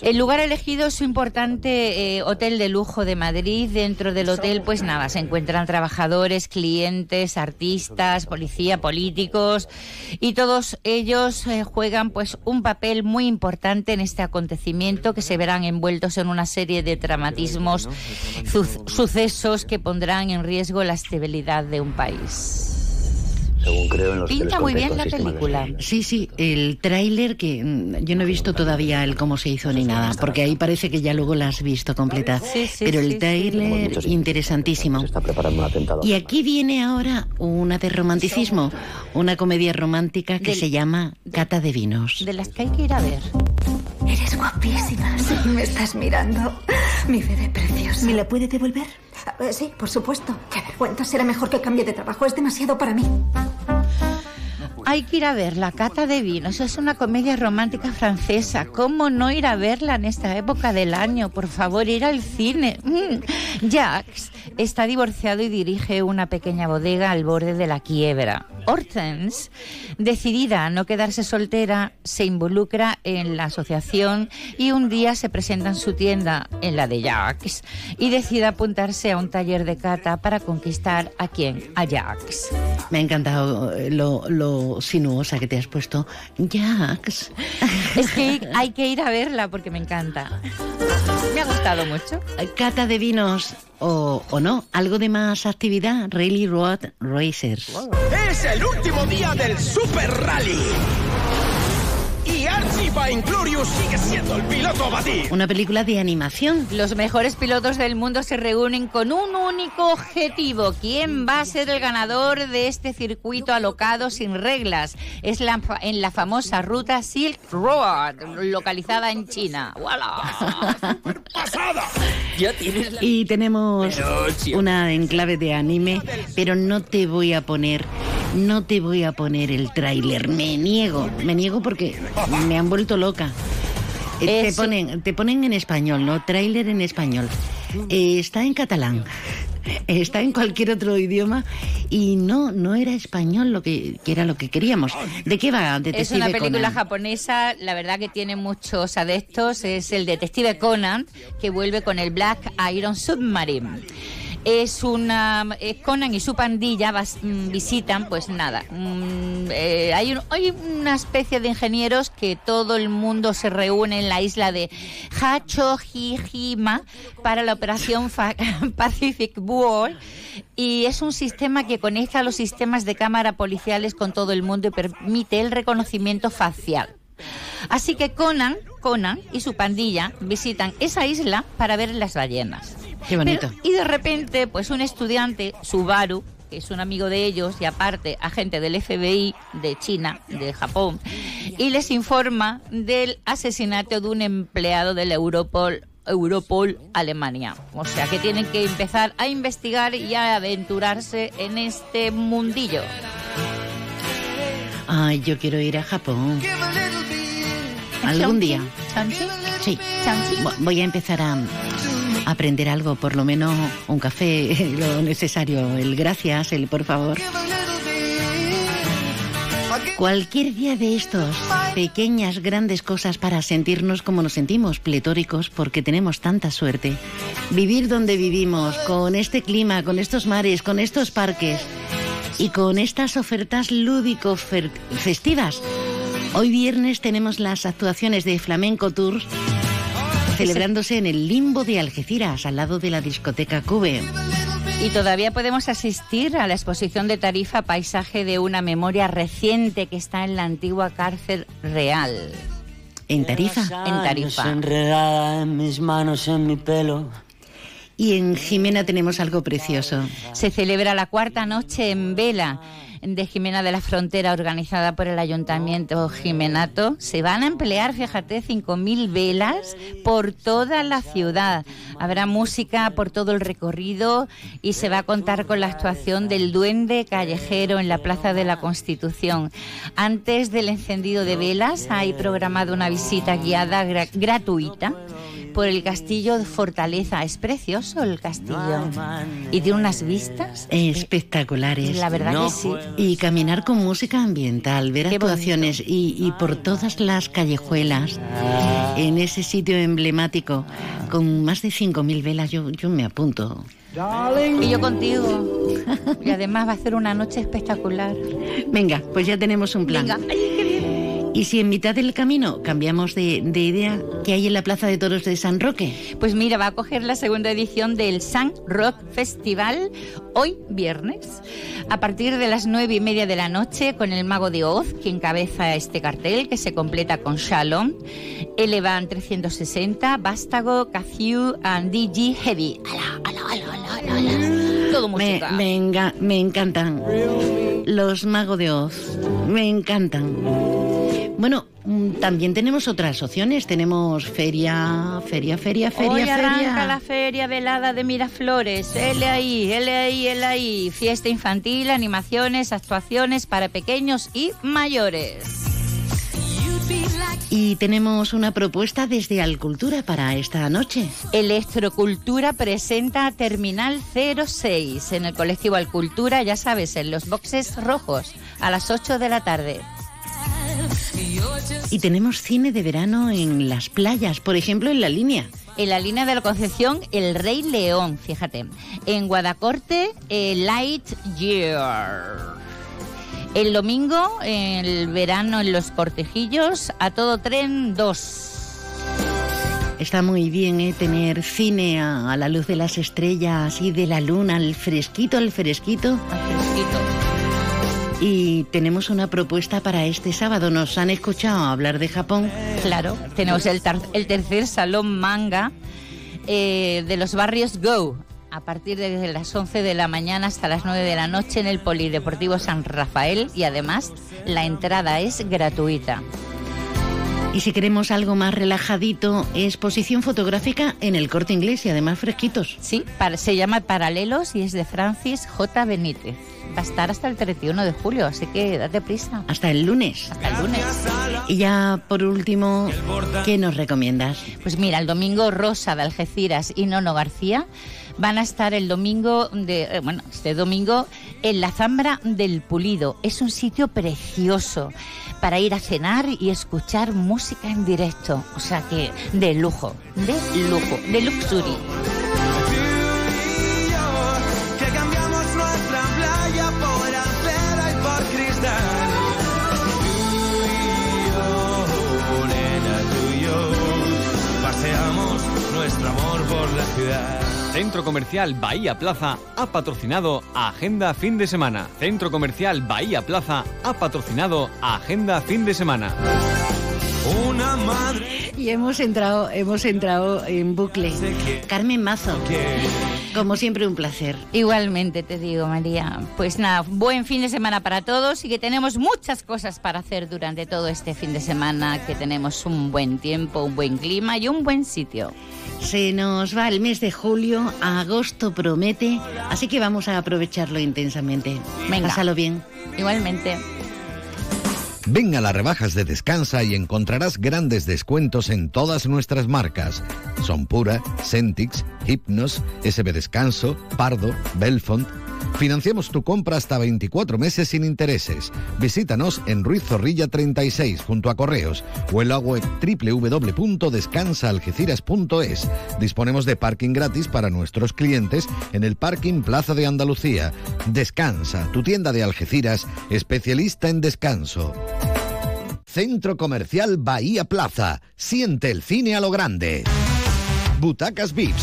El lugar elegido es su importante eh, hotel de lujo de Madrid. Dentro del hotel, pues nada, se encuentran trabajadores, clientes, artistas, policía, políticos y todos ellos eh, juegan pues un papel muy importante en este acontecimiento que se verán envueltos en una serie de dramatismos, su- sucesos que pondrán en riesgo la estabilidad de un país. Según creo en los Pinta muy bien la película. Sí, sí, el tráiler que mm, yo no he visto todavía el cómo se hizo ni nada, porque ahí parece que ya luego la has visto completa. Sí, sí, Pero sí, el sí. tráiler interesantísimo. Está preparando un atentado. Y aquí viene ahora una de romanticismo, una comedia romántica que Del- se llama Cata de Vinos. De las que hay que ir a ver. Eres guapísima. Sí, me estás mirando. Mi bebé precioso. ¿Me la puede devolver? Eh, sí, por supuesto. Qué vergüenza. Será mejor que cambie de trabajo. Es demasiado para mí. Hay que ir a ver La Cata de Vinos. Es una comedia romántica francesa. ¿Cómo no ir a verla en esta época del año? Por favor, ir al cine. Mm. Jacques está divorciado y dirige una pequeña bodega al borde de la quiebra. Hortense, decidida a no quedarse soltera, se involucra en la asociación y un día se presenta en su tienda, en la de Jacques, y decide apuntarse a un taller de cata para conquistar a quién? A Jacques. Me ha encantado eh, lo, lo sinuosa que te has puesto. Jax. Es que hay que ir a verla porque me encanta. Me ha gustado mucho. Cata de vinos o, o no, algo de más actividad. Rally Road Racers. Es el último día del Super Rally. Vainglorious sigue siendo el piloto a batir. Una película de animación. Los mejores pilotos del mundo se reúnen con un único objetivo. ¿Quién va a ser el ganador de este circuito alocado sin reglas? Es la, en la famosa ruta Silk Road, localizada en China. ¡Wala! ¡Pasada! Ya tienes la... Y tenemos una enclave de anime, pero no te voy a poner, no te voy a poner el tráiler. Me niego, me niego porque me han vuelto loca. Eh, Te ponen, te ponen en español, ¿no? Tráiler en español. Eh, está en catalán. Está en cualquier otro idioma y no, no era español lo que, que era lo que queríamos. ¿De qué va, Es Detective una película Conan? japonesa, la verdad que tiene muchos adeptos. Es el detective Conan que vuelve con el Black Iron Submarine. Es una Conan y su pandilla mm, visitan, pues nada, mm, eh, hay, un- una especie de ingenieros que todo el mundo se reúne en la isla de Hachojijima para la operación Pacific Wall y es un sistema que conecta los sistemas de cámara policiales con todo el mundo y permite el reconocimiento facial. Así que Conan, Conan y su pandilla visitan esa isla para ver las ballenas. Qué bonito. Pero- y de repente, pues un estudiante, Subaru, que es un amigo de ellos y aparte agente del FBI de China, de Japón, y les informa del asesinato de un empleado del Europol. Europol Alemania. O sea que tienen que empezar a investigar y a aventurarse en este mundillo. Ay, yo quiero ir a Japón. Algún día. Sí. Vo- Voy a empezar a aprender algo, por lo menos un café, lo necesario, el gracias, el por favor. Cualquier día de estos, pequeñas, grandes cosas para sentirnos como nos sentimos, pletóricos, porque tenemos tanta suerte. Vivir donde vivimos, con este clima, con estos mares, con estos parques y con estas ofertas lúdico-festivas. Hoy viernes tenemos las actuaciones de Flamenco Tours celebrándose en el limbo de Algeciras, al lado de la discoteca Cube. Y todavía podemos asistir a la exposición de Tarifa Paisaje de una memoria reciente que está en la antigua cárcel real. ¿En Tarifa? En Tarifa. Enredada en mis manos, en mi pelo. Y en Jimena tenemos algo precioso. Se celebra la cuarta noche en vela de Jimena de la Frontera organizada por el Ayuntamiento Jimenato. Se van a emplear, fíjate, 5.000 velas por toda la ciudad. Habrá música por todo el recorrido y se va a contar con la actuación del Duende Callejero en la Plaza de la Constitución. Antes del encendido de velas hay programada una visita guiada gratuita por el castillo de Fortaleza. Es precioso el castillo. Y tiene unas vistas espectaculares. La verdad que sí. Y caminar con música ambiental, ver actuaciones y, y, por todas las callejuelas, en ese sitio emblemático, con más de 5.000 velas, yo, yo me apunto. Y yo contigo. Y además va a ser una noche espectacular. Venga, pues ya tenemos un plan. Venga. Ay, qué bien. ¿Y si en mitad del camino cambiamos de, de, idea, qué hay en la Plaza de Toros de San Roque? Pues mira, va a coger la segunda edición del San Rock Festival hoy viernes, a partir de las nueve y media de la noche, con el Mago de Oz, que encabeza este cartel, que se completa con Shalom, Elevan 360, Vástago, Caciu and DJ Heavy. ¡Ala, ala, ala, ala, ala! Todo música. Me, me, enga, me encantan. Los Mago de Oz. Me encantan. Bueno, también tenemos otras opciones. Tenemos feria, feria, feria, feria, Hoy feria. arranca la feria velada de Miraflores. L ahí, L ahí, L ahí. Fiesta infantil, animaciones, actuaciones para pequeños y mayores. Y tenemos una propuesta desde Alcultura para esta noche. Electrocultura presenta Terminal 06 en el colectivo Alcultura, ya sabes, en los boxes rojos, a las 8 de la tarde. Y tenemos cine de verano en las playas, por ejemplo, en la línea. En la línea de la Concepción, El Rey León, fíjate. En Guadacorte, el Light Year. El domingo, el verano en Los Cortejillos, a todo tren 2. Está muy bien ¿eh? tener cine a, a, la luz de las estrellas y de la luna, al fresquito, al fresquito. Al fresquito. Y tenemos una propuesta para este sábado. Nos han escuchado hablar de Japón. Claro, tenemos el, tercer salón manga eh, de los barrios Go. A partir de las 11 de la mañana hasta las 9 de la noche en el Polideportivo San Rafael y además la entrada es gratuita. Y si queremos algo más relajadito, exposición fotográfica en el corte inglés y además fresquitos. Sí, para, se llama Paralelos y es de Francis J. Benítez. Va a estar hasta el 31 de julio, así que date prisa. Hasta el lunes. Hasta el lunes. Y ya por último, ¿qué nos recomiendas? Pues mira, el domingo Rosa de Algeciras y Nono García van a estar el domingo de bueno, este domingo en la Zambra del Pulido. Es un sitio precioso para ir a cenar y escuchar música en directo, o sea que de lujo, de lujo, de luxury. nuestro amor por la ciudad. Centro Comercial Bahía Plaza ha patrocinado Agenda Fin de Semana. Centro Comercial Bahía Plaza ha patrocinado Agenda Fin de Semana. Una madre. Y hemos entrado, hemos entrado en bucle. Carmen Mazo. Como siempre, un placer. Igualmente te digo, María. Pues nada, buen fin de semana para todos y que tenemos muchas cosas para hacer durante todo este fin de semana, que tenemos un buen tiempo, un buen clima y un buen sitio. Se nos va el mes de julio, agosto promete, así que vamos a aprovecharlo intensamente. Venga. Pásalo bien. Igualmente. Ven a las rebajas de Descansa y encontrarás grandes descuentos en todas nuestras marcas. Son Pura, Centix, Hypnos, SB Descanso, Pardo, Belfont. Financiamos tu compra hasta 24 meses sin intereses. Visítanos en Ruiz Zorrilla 36 junto a Correos o en la web. Disponemos de parking gratis para nuestros clientes en el Parking Plaza de Andalucía. Descansa, tu tienda de Algeciras, especialista en descanso. Centro Comercial Bahía Plaza. Siente el cine a lo grande. Butacas VIPs,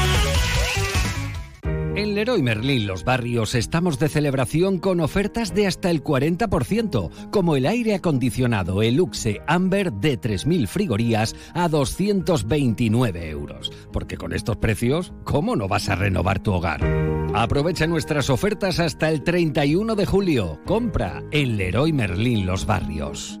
En Leroy Merlin Los Barrios estamos de celebración con ofertas de hasta el 40%, como el aire acondicionado Eluxe Amber de 3.000 frigorías a 229 euros. Porque con estos precios, ¿cómo no vas a renovar tu hogar? Aprovecha nuestras ofertas hasta el 31 de julio. Compra en Leroy Merlin Los Barrios.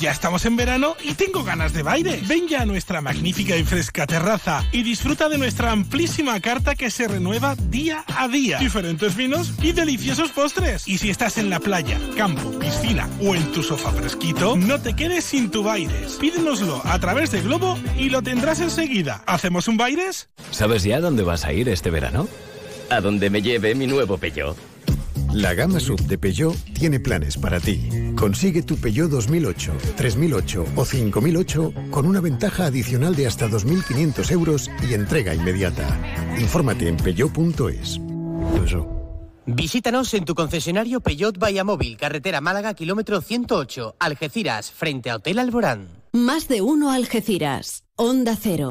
Ya estamos en verano y tengo ganas de baile. Ven ya a nuestra magnífica y fresca terraza y disfruta de nuestra amplísima carta que se renueva día a día. Diferentes vinos y deliciosos postres. Y si estás en la playa, campo, piscina o en tu sofá fresquito, no te quedes sin tu Baires. Pídenoslo a través de Globo y lo tendrás enseguida. ¿Hacemos un Baires? ¿Sabes ya dónde vas a ir este verano? A donde me lleve mi nuevo Peugeot. La gama sub de Peugeot tiene planes para ti. Consigue tu Peugeot 2008, 3008 o 5008 con una ventaja adicional de hasta 2.500 euros y entrega inmediata. Infórmate en peugeot.es. Visítanos en tu concesionario Peugeot Móvil, carretera Málaga, kilómetro 108, Algeciras, frente a Hotel Alborán. Más de uno Algeciras. Onda Cero.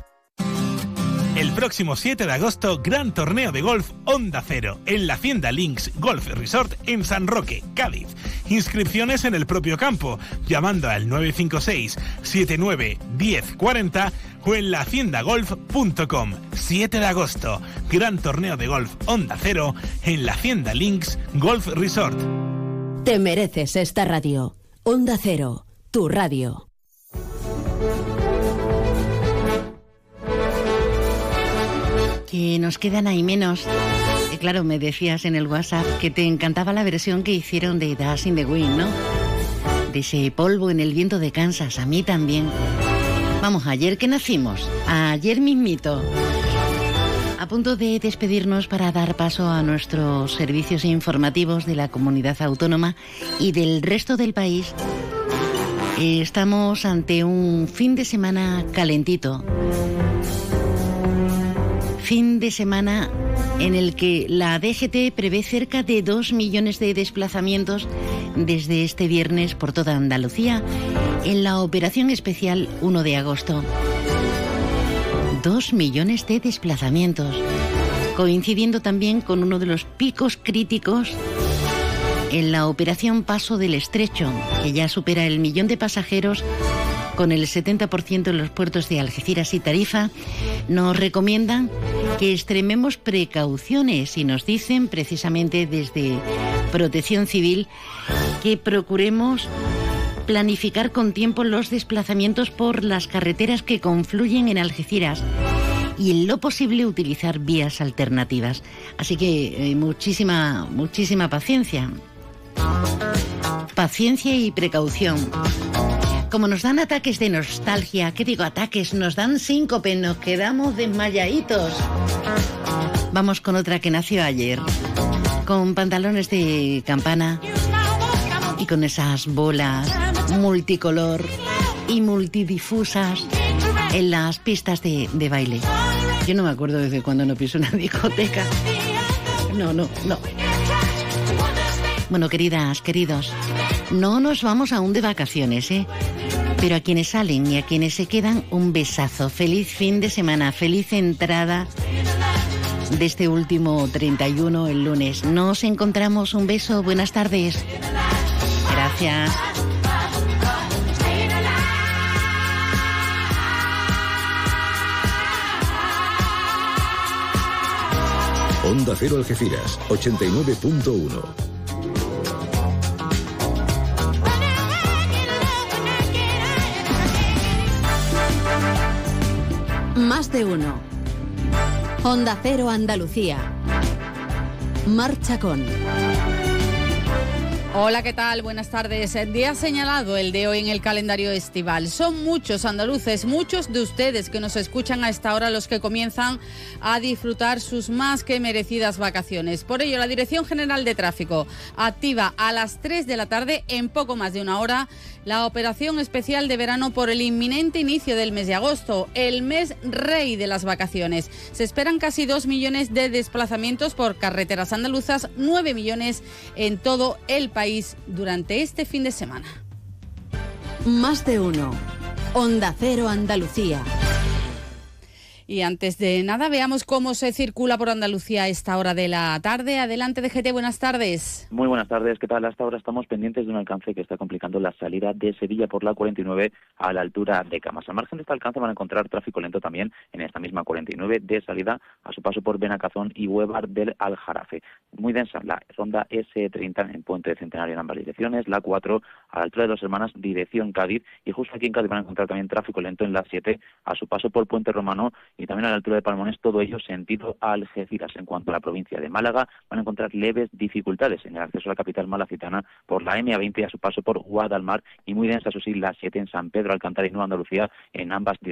El próximo 7 de agosto, gran torneo de golf Onda Cero en la Hacienda Links Golf Resort en San Roque, Cádiz. Inscripciones en el propio campo, llamando al 956 79 10 40 o en lahaciendagolf.com. 7 de agosto, gran torneo de golf Onda Cero en la Hacienda Links Golf Resort. Te mereces esta radio. Onda Cero, tu radio. Que nos quedan ahí menos. Y claro, me decías en el WhatsApp que te encantaba la versión que hicieron de Das in the Wind, ¿no? De ese polvo en el viento de Kansas, a mí también. Vamos, ayer que nacimos, ayer mismito. A punto de despedirnos para dar paso a nuestros servicios informativos de la comunidad autónoma y del resto del país, estamos ante un fin de semana calentito fin de semana en el que la DGT prevé cerca de 2 millones de desplazamientos desde este viernes por toda Andalucía en la operación especial 1 de agosto. dos millones de desplazamientos, coincidiendo también con uno de los picos críticos en la operación Paso del Estrecho, que ya supera el millón de pasajeros con el 70% en los puertos de Algeciras y Tarifa, nos recomiendan que extrememos precauciones y nos dicen precisamente desde Protección Civil que procuremos planificar con tiempo los desplazamientos por las carreteras que confluyen en Algeciras y en lo posible utilizar vías alternativas. Así que eh, muchísima, muchísima paciencia. Paciencia y precaución. Como nos dan ataques de nostalgia, ¿qué digo ataques? Nos dan síncope, nos quedamos desmayaditos. Vamos con otra que nació ayer, con pantalones de campana y con esas bolas multicolor y multidifusas en las pistas de, baile. Yo no me acuerdo desde cuando no piso una discoteca. No, no, no. Bueno, queridas, queridos, no nos vamos aún de vacaciones, ¿eh? Pero a quienes salen y a quienes se quedan, un besazo. Feliz fin de semana, feliz entrada de este último 31, el lunes. Nos encontramos, un beso, buenas tardes. Gracias. Onda Cero Algeciras, 89.1. Más de uno. Honda Cero Andalucía. Marcha con. Hola, ¿qué tal? Buenas tardes. El día señalado, el de hoy en el calendario estival. Son muchos andaluces, muchos de ustedes que nos escuchan a esta hora los que comienzan a disfrutar sus más que merecidas vacaciones. Por ello, la Dirección General de Tráfico activa a las 3 de la tarde, en poco más de una hora, la operación especial de verano por el inminente inicio del mes de agosto, el mes rey de las vacaciones. Se esperan casi 2 millones de desplazamientos por carreteras andaluzas, 9 millones en todo el país durante este fin de semana. Más de uno. Onda Cero Andalucía. Y antes de nada, veamos cómo se circula por Andalucía a esta hora de la tarde. Adelante, DGT, buenas tardes. Muy buenas tardes, ¿qué tal? Hasta ahora estamos pendientes de un alcance que está complicando la salida de Sevilla por la 49 a la altura de Camas. Al margen de este alcance van a encontrar tráfico lento también en esta misma 49 de salida a su paso por Benacazón y Huevar del Aljarafe. Muy densa la ronda S30 en Puente de Centenario en ambas direcciones, la 4 a la altura de Dos Hermanas, dirección Cádiz, y justo aquí en Cádiz van a encontrar también tráfico lento en la 7 a su paso por Puente Romano y también a la altura de Palmones, todo ello sentido a Algeciras. En cuanto a la provincia de Málaga, van a encontrar leves dificultades en el acceso a la capital malacitana por la MA20 a su paso por Guadalmar y muy densa, eso sí, la 7 en San Pedro, Alcántara y Nueva Andalucía en ambas direcciones.